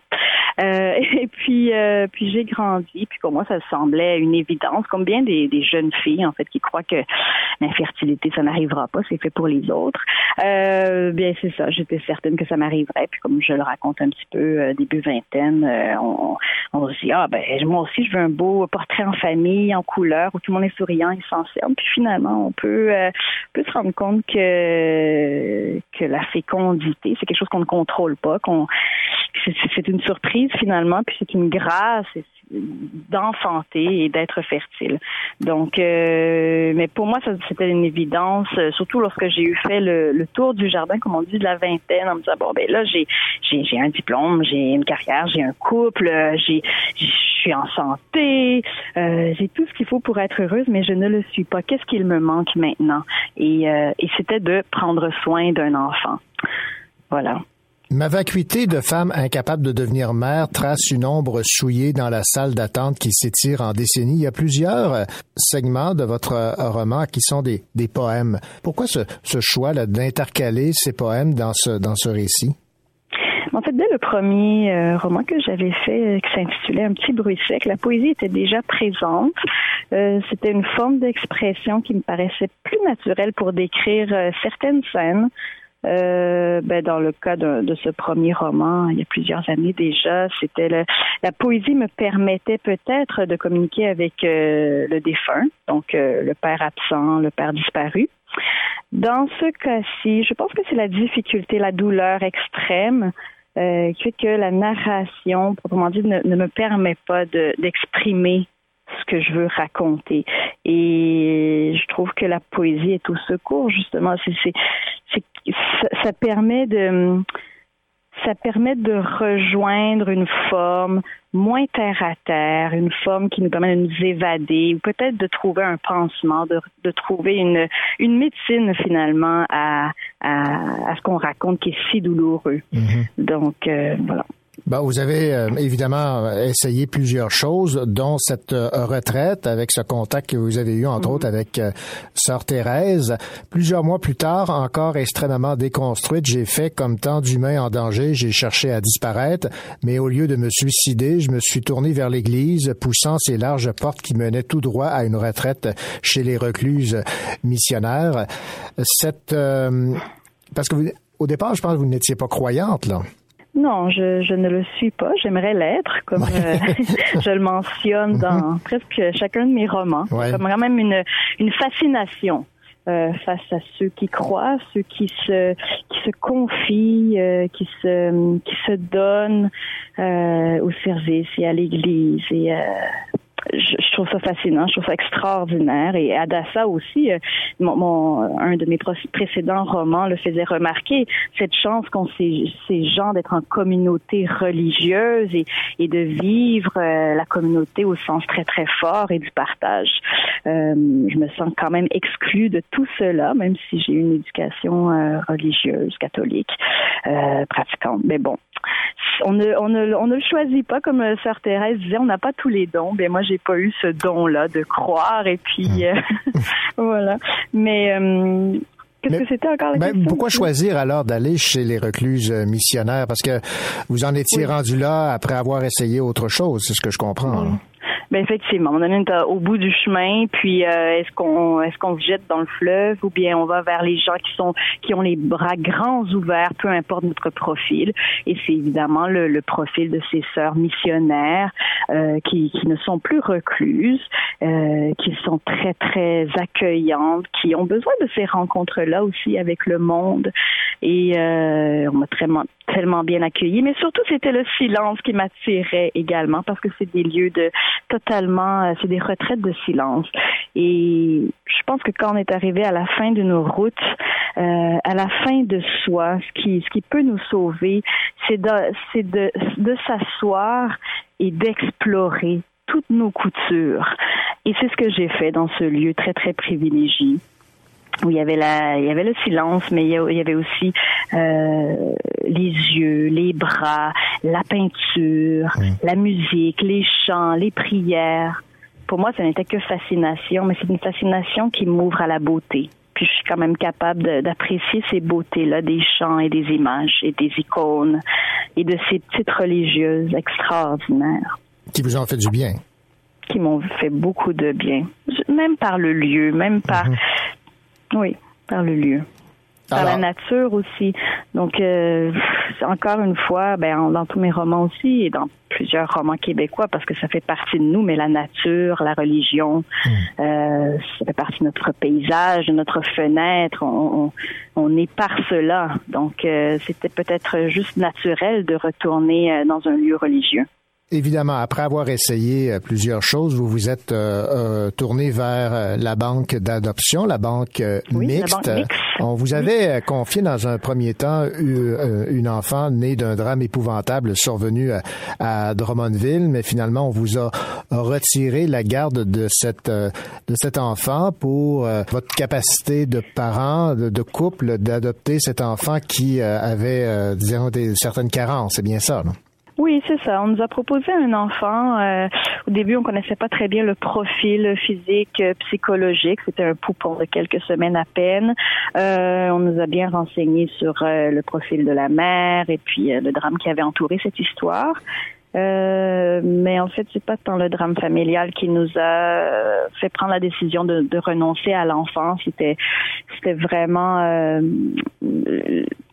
Euh, et puis, euh, puis j'ai grandi. Puis pour moi, ça semblait une évidence, comme bien des, jeunes filles en fait qui croient que l'infertilité ça n'arrivera pas, c'est fait pour les autres. Euh, bien c'est ça. J'étais certaine que ça m'arriverait. Puis comme je le raconte un petit peu euh, début vingtaine, euh, on, on se dit ah ben moi aussi je veux un beau portrait en famille, en couleur où tout le monde est souriant et sensible. Puis finalement on peut euh, peut se rendre compte que la fécondité c'est quelque chose qu'on ne contrôle pas, qu'on c'est- une surprise finalement, puis c'est une grâce d'enfanter et d'être fertile. Donc, euh, mais pour moi, c'était une évidence, euh, surtout lorsque j'ai eu fait le, le tour du jardin, comme on dit, de la vingtaine, en me disant bon ben là, j'ai j'ai j'ai un diplôme, j'ai une carrière, j'ai un couple, euh, j'ai je suis en santé, euh, j'ai tout ce qu'il faut pour être heureuse, mais je ne le suis pas. Qu'est-ce qu'il me manque maintenant? Et, euh, et c'était de prendre soin d'un enfant. Voilà. Ma vacuité de femme incapable de devenir mère trace une ombre souillée dans la salle d'attente qui s'étire en décennies. Il y a plusieurs euh, segments de votre euh, roman qui sont des, poèmes. Pourquoi ce, ce choix d'intercaler ces poèmes dans ce, récit? En fait, dès le premier euh, roman que j'avais fait, qui s'intitulait Un petit bruit sec, la poésie était déjà présente. C'était une forme d'expression qui me paraissait plus naturelle pour décrire certaines scènes. Euh, ben, dans le cas de, ce premier roman, il y a plusieurs années déjà, c'était le- la poésie me permettait peut-être de communiquer avec euh, le défunt, donc euh, le père absent, le père disparu. Dans ce cas-ci, je pense que c'est la difficulté, la douleur extrême euh, fait que la narration, proprement dit, ne, me permet pas de- d'exprimer ce que je veux raconter. Et je trouve que la poésie est au secours, justement. C'est, ça, ça permet de ça permet de rejoindre une forme moins terre à terre, une forme qui nous permet de nous évader, ou peut-être de trouver un pansement, de, de trouver une, une médecine finalement à, à, à ce qu'on raconte qui est si douloureux. Donc euh, voilà. Ben, vous avez euh, évidemment essayé plusieurs choses, dont cette euh, retraite avec ce contact que vous avez eu, entre autres, avec euh, Sœur Thérèse. Plusieurs mois plus tard, encore extrêmement déconstruite, j'ai fait comme tant d'humains en danger, j'ai cherché à disparaître, mais au lieu de me suicider, je me suis tourné vers l'Église, poussant ces larges portes qui menaient tout droit à une retraite chez les recluses missionnaires. Cette... euh, parce que vous, au départ, je pense que vous n'étiez pas croyante, là. Non, je, je ne le suis pas. J'aimerais l'être, comme euh, je le mentionne dans presque chacun de mes romans. Ouais. Comme quand même une, une fascination euh, face à ceux qui croient, ceux qui se qui se confient, euh, qui se qui se donnent euh, au service et à l'Église et euh, je, je trouve ça fascinant, je trouve ça extraordinaire. Et Adassa aussi, euh, mon, mon- un de mes précédents romans le faisait remarquer, cette chance qu'ont ces, ces gens d'être en communauté religieuse et, et de vivre euh, la communauté au sens très très fort et du partage. Euh, je me sens quand même exclue de tout cela, même si j'ai une éducation euh, religieuse, catholique, euh, pratiquante. Mais bon, on ne, on ne, le choisit pas, comme Sœur Thérèse disait, on n'a pas tous les dons. Ben moi, j'ai pas eu ce don-là de croire et puis euh, voilà. Mais euh, qu'est-ce que c'était encore la Ben, question? pourquoi choisir alors d'aller chez les recluses euh, missionnaires? Parce que vous en étiez rendu là après avoir essayé autre chose, c'est ce que je comprends. Ben effectivement, on est au bout du chemin, puis euh, est-ce qu'on est-ce qu'on se jette dans le fleuve ou bien on va vers les gens qui sont qui ont les bras grands ouverts, peu importe notre profil. Et c'est évidemment le, le profil de ces sœurs missionnaires euh, qui, qui ne sont plus recluses, euh, qui sont très très accueillantes, qui ont besoin de ces rencontres-là aussi avec le monde. Et euh, on m'a tellement tellement bien accueilli, mais surtout c'était le silence qui m'attirait également parce que c'est des lieux de euh, c'est des retraites de silence. Et je pense que quand on est arrivé à la fin de nos routes, euh, à la fin de soi, ce qui, ce qui peut nous sauver, c'est de, de, de s'asseoir et d'explorer toutes nos coutures. Et c'est ce que j'ai fait dans ce lieu très, très privilégié où il y avait la, il y avait le silence, mais il y avait aussi euh, les yeux, les bras, la peinture, la musique, les chants, les prières. Pour moi, ce n'était que fascination, mais c'est une fascination qui m'ouvre à la beauté. Puis je suis quand même capable d'apprécier ces beautés-là, des chants et des images et des icônes et de ces petites religieuses extraordinaires Qui vous ont fait du bien. qui m'ont fait beaucoup de bien, même par le lieu, même par, oui, par le lieu, par la nature aussi. Donc, euh, encore une fois, ben, en- dans tous mes romans aussi et dans plusieurs romans québécois, parce que ça fait partie de nous, mais la nature, la religion, euh, ça fait partie de notre paysage, de notre fenêtre. On, on, on est par cela. Donc, euh, c'était peut-être juste naturel de retourner euh, dans un lieu religieux. Évidemment, après avoir essayé euh, plusieurs choses, vous vous êtes euh, euh, tourné vers euh, la banque d'adoption, la banque euh, la mixte. banque mixte. On vous avait confié dans un premier temps une enfant née d'un drame épouvantable survenu à, à Drummondville, mais finalement on vous a retiré la garde de cette de cet enfant pour votre capacité de parent, de, de couple, d'adopter cet enfant qui avait, disons, des, certaines carences. C'est bien ça, non? Oui, c'est ça. On nous a proposé un enfant. euh, au début, on connaissait pas très bien le profil physique, euh, psychologique. C'était un poupon de quelques semaines à peine. Euh, on nous a bien renseigné sur euh, le profil de la mère et puis le drame qui avait entouré cette histoire. Euh, mais en fait, c'est pas tant le drame familial qui nous a fait prendre la décision de, de renoncer à l'enfant. C'était, c'était vraiment euh,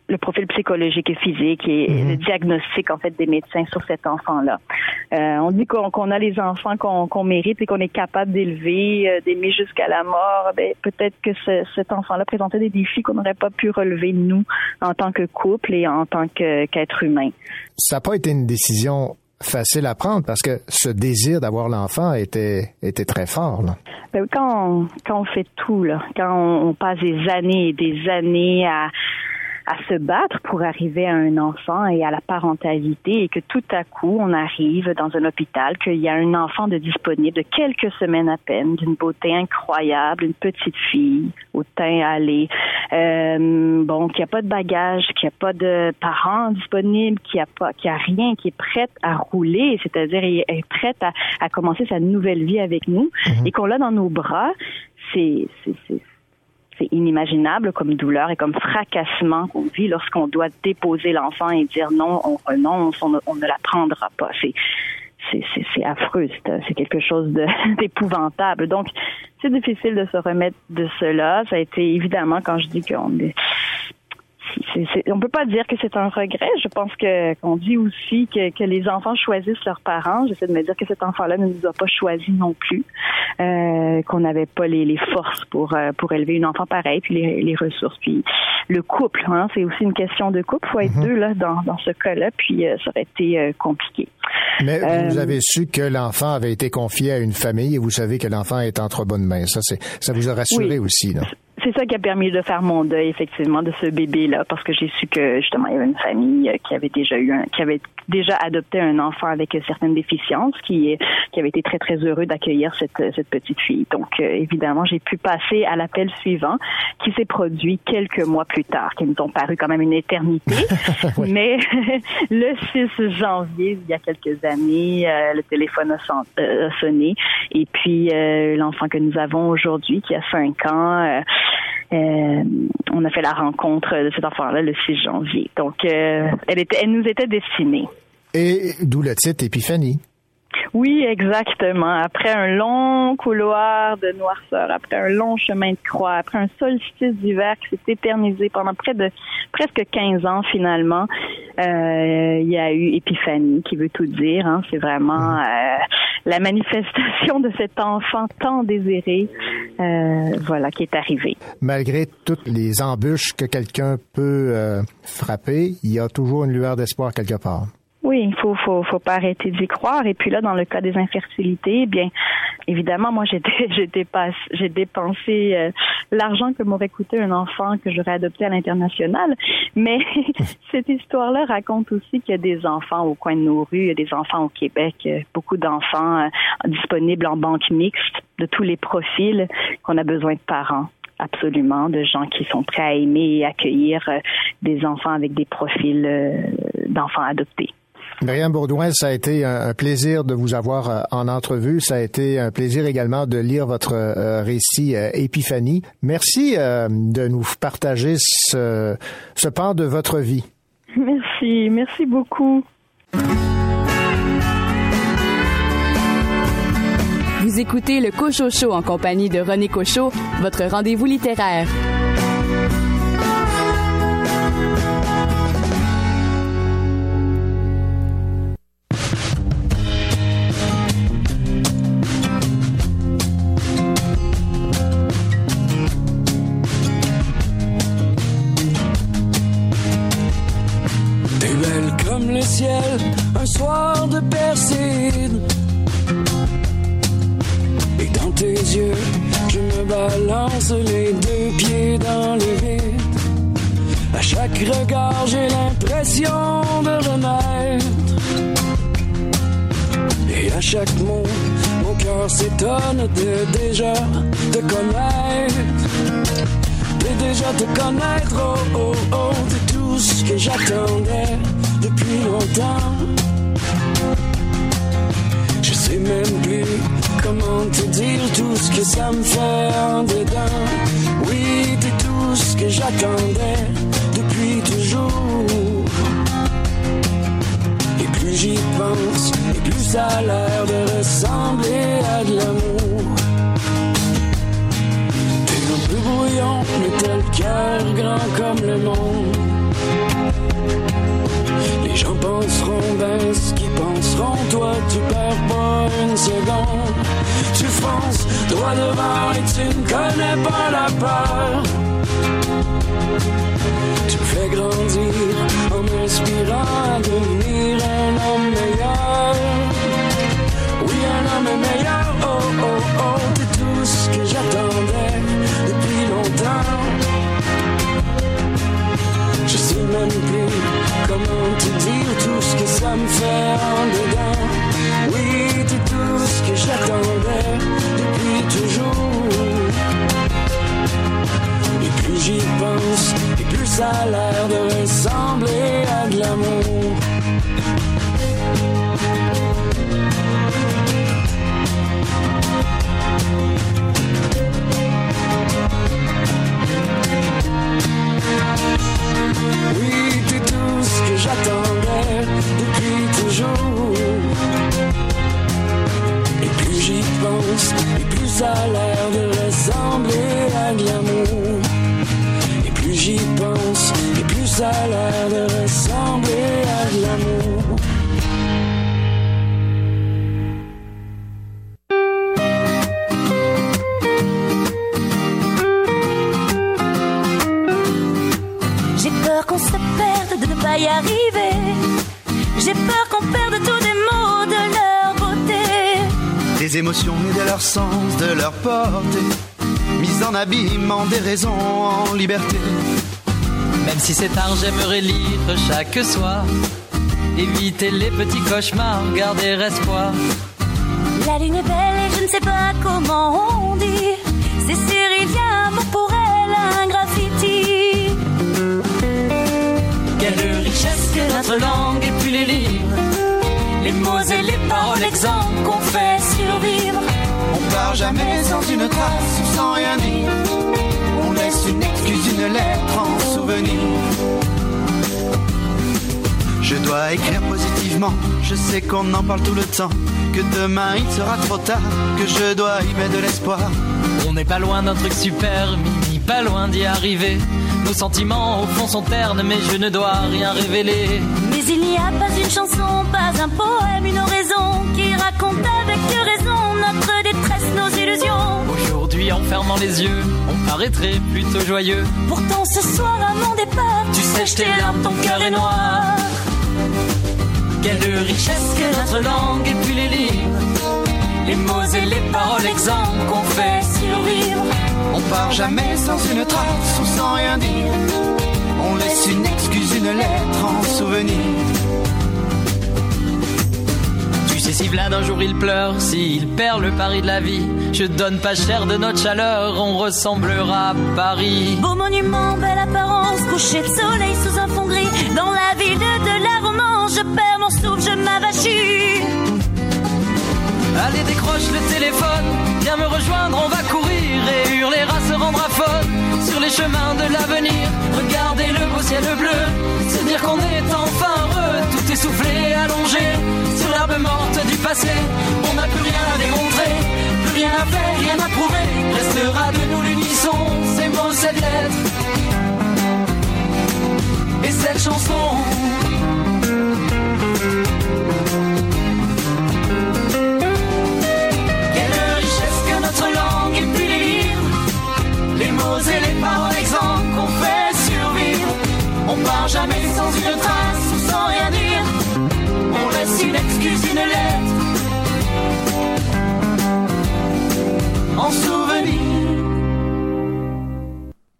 le profil psychologique et physique et le diagnostic en fait des médecins sur cet enfant-là. Euh, on dit qu'on qu'on a les enfants qu'on qu'on mérite et qu'on est capable d'élever, euh, d'aimer jusqu'à la mort. Ben, peut-être que ce- cet enfant-là présentait des défis qu'on n'aurait pas pu relever nous en tant que couple et en tant qu'être humain. ça n'a pas été une décision facile à prendre parce que ce désir d'avoir l'enfant était, était très fort. Là. Ben, quand, on, quand on fait tout, là, quand on, on passe des années et des années à, à se battre pour arriver à un enfant et à la parentalité et que tout à coup on arrive dans un hôpital, qu'il y a un enfant de disponible de quelques semaines à peine, d'une beauté incroyable, une petite fille au teint allé, euh, bon, qui a pas de bagage, qui a pas de parents disponibles, qui a pas, qui a rien, qui est prête à rouler, c'est-à-dire est prête à, à commencer sa nouvelle vie avec nous et qu'on l'a dans nos bras, c'est, c'est, inimaginable comme douleur et comme fracassement qu'on vit lorsqu'on doit déposer l'enfant et dire non, on renonce, on ne, la prendra pas. C'est c'est, affreux, c'est, quelque chose d'épouvantable. Donc, c'est difficile de se remettre de cela. Ça a été évidemment quand je dis qu'on est c'est, c'est- on peut pas dire que c'est un regret. Je pense que qu'on dit aussi que, que les enfants choisissent leurs parents. J'essaie de me dire que cet enfant-là ne nous a pas choisi non plus, euh, qu'on n'avait pas les, les forces pour euh, pour élever une enfant pareil, puis les, les ressources, puis le couple. Hein, c'est aussi une question de couple. Faut être deux là dans dans ce cas-là, puis euh, ça aurait été euh, compliqué. Mais vous avez su que l'enfant avait été confié à une famille et vous savez que l'enfant est entre bonnes mains. Ça, c'est, ça vous a rassuré Oui. aussi, là. C'est ça qui a permis de faire mon deuil effectivement de ce bébé là parce que j'ai su que justement il y avait une famille euh, qui avait déjà eu un, qui avait déjà adopté un enfant avec certaines déficiences qui est- qui avait été très très heureux d'accueillir cette euh, cette petite fille. Donc euh, évidemment, j'ai pu passer à l'appel suivant qui s'est produit quelques mois plus tard qui nous ont paru quand même une éternité. Mais le 6 janvier, il y a quelques années, le téléphone a, son- a sonné et puis l'enfant que nous avons aujourd'hui qui a 5 ans euh, on a fait la rencontre de cet enfant-là le 6 janvier. Donc, euh, elle, elle nous était destinée. Et d'où le titre Épiphanie. Oui, exactement. Après un long couloir de noirceur, après un long chemin de croix, après un solstice d'hiver qui s'est éternisé pendant près de presque 15 ans finalement, euh, il y a eu Épiphanie qui veut tout dire. hein. C'est vraiment euh, la manifestation de cet enfant tant désiré, euh, voilà, qui est arrivé. Malgré toutes les embûches que quelqu'un peut euh, frapper, il y a toujours une lueur d'espoir quelque part. Oui, il faut, faut, faut pas arrêter d'y croire. Et puis là, dans le cas des infertilités, eh bien, évidemment, moi, dé- j'ai, dépassé, j'ai dépensé euh, l'argent que m'aurait coûté un enfant que j'aurais adopté à l'international. Mais cette histoire-là raconte aussi qu'il y a des enfants au coin de nos rues, il y a des enfants au Québec, euh, beaucoup d'enfants euh, disponibles en banque mixte de tous les profils qu'on a besoin de parents. Absolument, de gens qui sont prêts à aimer et accueillir des enfants avec des profils d'enfants adoptés. Myriam Baudouin, ça a été un, plaisir de vous avoir euh, en entrevue. Ça a été un plaisir également de lire votre euh, récit euh, Épiphanie. Merci de nous partager ce, ce pan de votre vie. Merci, merci beaucoup. Vous écoutez le Cochocho en compagnie de René Cochot, votre rendez-vous littéraire. Ciel, un soir de Perside. Et dans tes yeux, je me balance les deux pieds dans le vide. À chaque regard, j'ai l'impression de renaître. Et à chaque mot, mon cœur s'étonne de déjà te connaître. De déjà te connaître, oh oh oh, c'est tout ce que j'attendais depuis longtemps. Je sais même plus comment te dire tout ce que ça me fait en dedans. Oui, t'es tout ce que j'attendais depuis toujours. Et plus j'y pense, et plus ça a l'air de ressembler à de l'amour. T'es un peu brouillon, mais t'as le cœur grand comme le monde. Les gens penseront ben ce qu'ils penseront, toi tu perds pas une seconde. Tu fonces droit devant et tu ne connais pas la peur. Tu me fais grandir en m'inspirant à devenir un homme meilleur. Oui, un homme meilleur, oh oh oh, en liberté. Même si c'est tard, j'aimerais lire chaque soir. Éviter les petits cauchemars, garder espoir. La lune est belle et je ne sais pas comment on dit. C'est Cyrilian, mot pour elle, un graffiti. Quelle richesse que notre langue et puis les livres. Les mots et les paroles exemples qu'on fait survivre. On part jamais sans une trace ou sans rien dire. En souvenir. Je dois écrire positivement, je sais qu'on en parle tout le temps. Que demain il sera trop tard, que je dois y mettre de l'espoir. On n'est pas loin d'un truc super, mini, pas loin d'y arriver. Nos sentiments au fond sont ternes, mais je ne dois rien révéler. Mais il n'y a pas une chanson, pas un poème, une oraison qui raconte avec raison notre détresse, nos illusions. Aujourd'hui, en fermant les yeux, paraîtrait plutôt joyeux. Pourtant, ce soir à mon départ, Tu sèches tes larmes, ton cœur est noir. Quelle richesse que notre langue et puis les livres. Les mots et les paroles exemples qu'on fait survivre. On part jamais sans une trace ou sans rien dire. On laisse une excuse, une lettre en souvenir. Tu sais, si Vlad un jour il pleure, s'il perd le pari de la vie, je donne pas cher de notre chaleur, on ressemblera à Paris. Beau monument, belle apparence, coucher de soleil sous un fond gris. Dans la ville de, la romance, je perds mon souffle, je m'avachis. Allez, décroche le téléphone, viens me rejoindre, on va courir et hurler à se rendre à faune sur les chemins de l'avenir. Regardez le beau ciel bleu, se dire qu'on est enfin heureux, tout essoufflé, allongé sur l'herbe morte du passé. On n'a plus rien à démontrer, rien à faire, rien à prouver. Restera de nous l'unisson, ces mots, cette lettre et cette chanson. Quelle richesse que notre langue et puis les les mots et les paroles exemples qu'on fait survivre. On part jamais sans une trace ou sans rien dire. On laisse une excuse, une lettre en souvenir.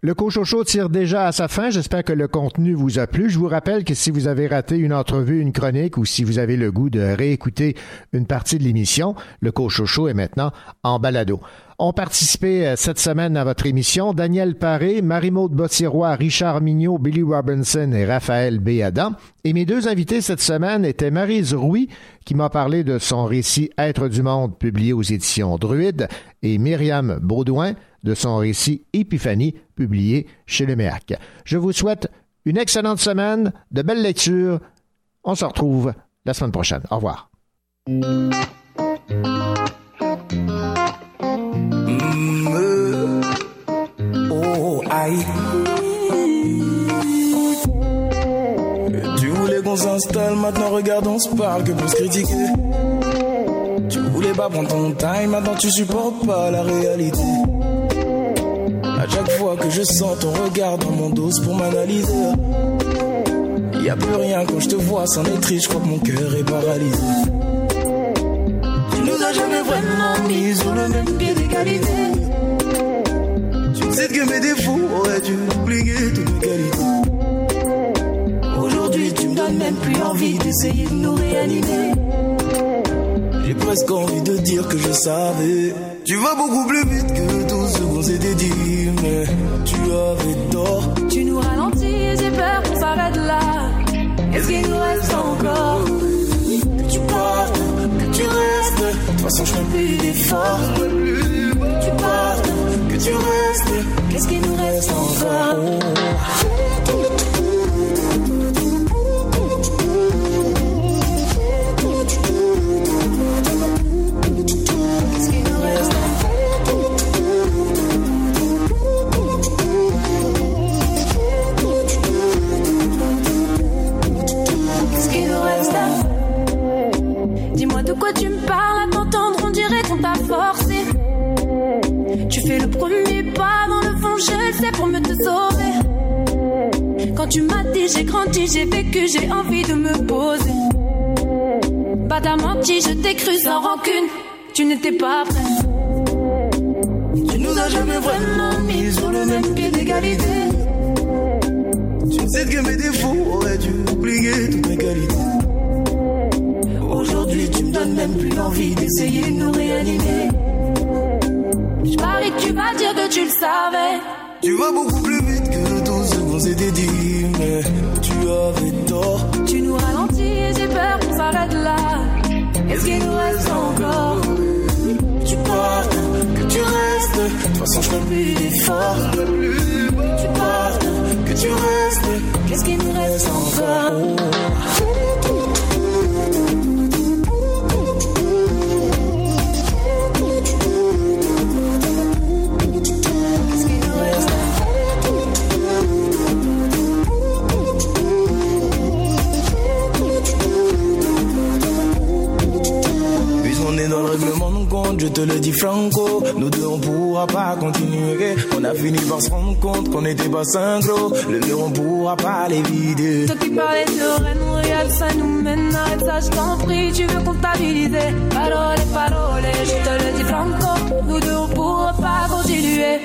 Le Cochocho tire déjà à sa fin. J'espère que le contenu vous a plu. Je vous rappelle que si vous avez raté une entrevue, une chronique ou si vous avez le goût de réécouter une partie de l'émission, le Cochocho est maintenant en balado. Ont participé euh, cette semaine à votre émission Daniel Paré, Marie-Maude Bossirois, Richard Mignot, Billy Robinson et Raphaël B. Adam. Et mes deux invités cette semaine étaient Marise Rouy, qui m'a parlé de son récit Être du monde, publié aux éditions Druide, et Myriam Baudouin, de son récit Épiphanie, publié chez le MEAC. Je vous souhaite une excellente semaine, de belles lectures. On se retrouve la semaine prochaine. Au revoir. Tu voulais qu'on s'installe, maintenant regarde, on se parle que pour se critiquer. Tu voulais pas prendre ton time, maintenant tu supportes pas la réalité. Chaque fois que je sens ton regard dans mon dos pour m'analyser. Y a plus rien quand je te vois, c'en est triste, je crois que mon cœur est paralysé. Tu nous as jamais vraiment mis sur le même pied d'égalité. Tu sais que mes défauts auraient dû oublier toutes nos qualités. Aujourd'hui, tu me donnes même plus envie d'essayer de nous réanimer. J'ai presque envie de dire que je savais. Tu vas beaucoup plus vite que tout ce qu'on s'était dit, mais tu avais tort. Tu nous ralentis j'ai peur qu'on s'arrête là. Qu'est-ce qu'il nous reste encore? Que tu partes, que tu restes. De toute façon, je fais plus d'efforts. Tu partes, que tu restes. Qu'est-ce qu'il nous reste encore? Quand tu m'as dit j'ai grandi, j'ai vécu, j'ai envie de me poser. Pas t'as menti, je t'ai cru sans rancune. Tu n'étais pas prêt. Tu nous as jamais vraiment mis sur le même pied d'égalité. Tu sais que mes défauts auraient dû oublier toutes mes qualités. Aujourd'hui, tu me donnes même plus l'envie d'essayer de nous réanimer. Je parie que tu vas dire que tu le savais. Tu vas beaucoup plus tout ce qu'on s'était dit, mais tu avais tort. Tu nous ralentis et j'ai peur qu'on s'arrête là. Est-ce qu'il nous reste encore? Tu partes, que tu restes. De toute façon, je plus d'efforts. Tu partes, que tu restes. Qu'est-ce qu'il nous reste encore? Règlement de compte, je te le dis franco. Nous deux, on pourra pas continuer. On a fini par se rendre compte qu'on n'était pas synchro. Le mur, on pourra pas les vider. Toi qui parlais de reine, regarde ça nous mène. Arrête ça, je t'en prie, tu veux comptabiliser. Parole, parole, je te le dis franco. Nous deux, on pourra pas continuer.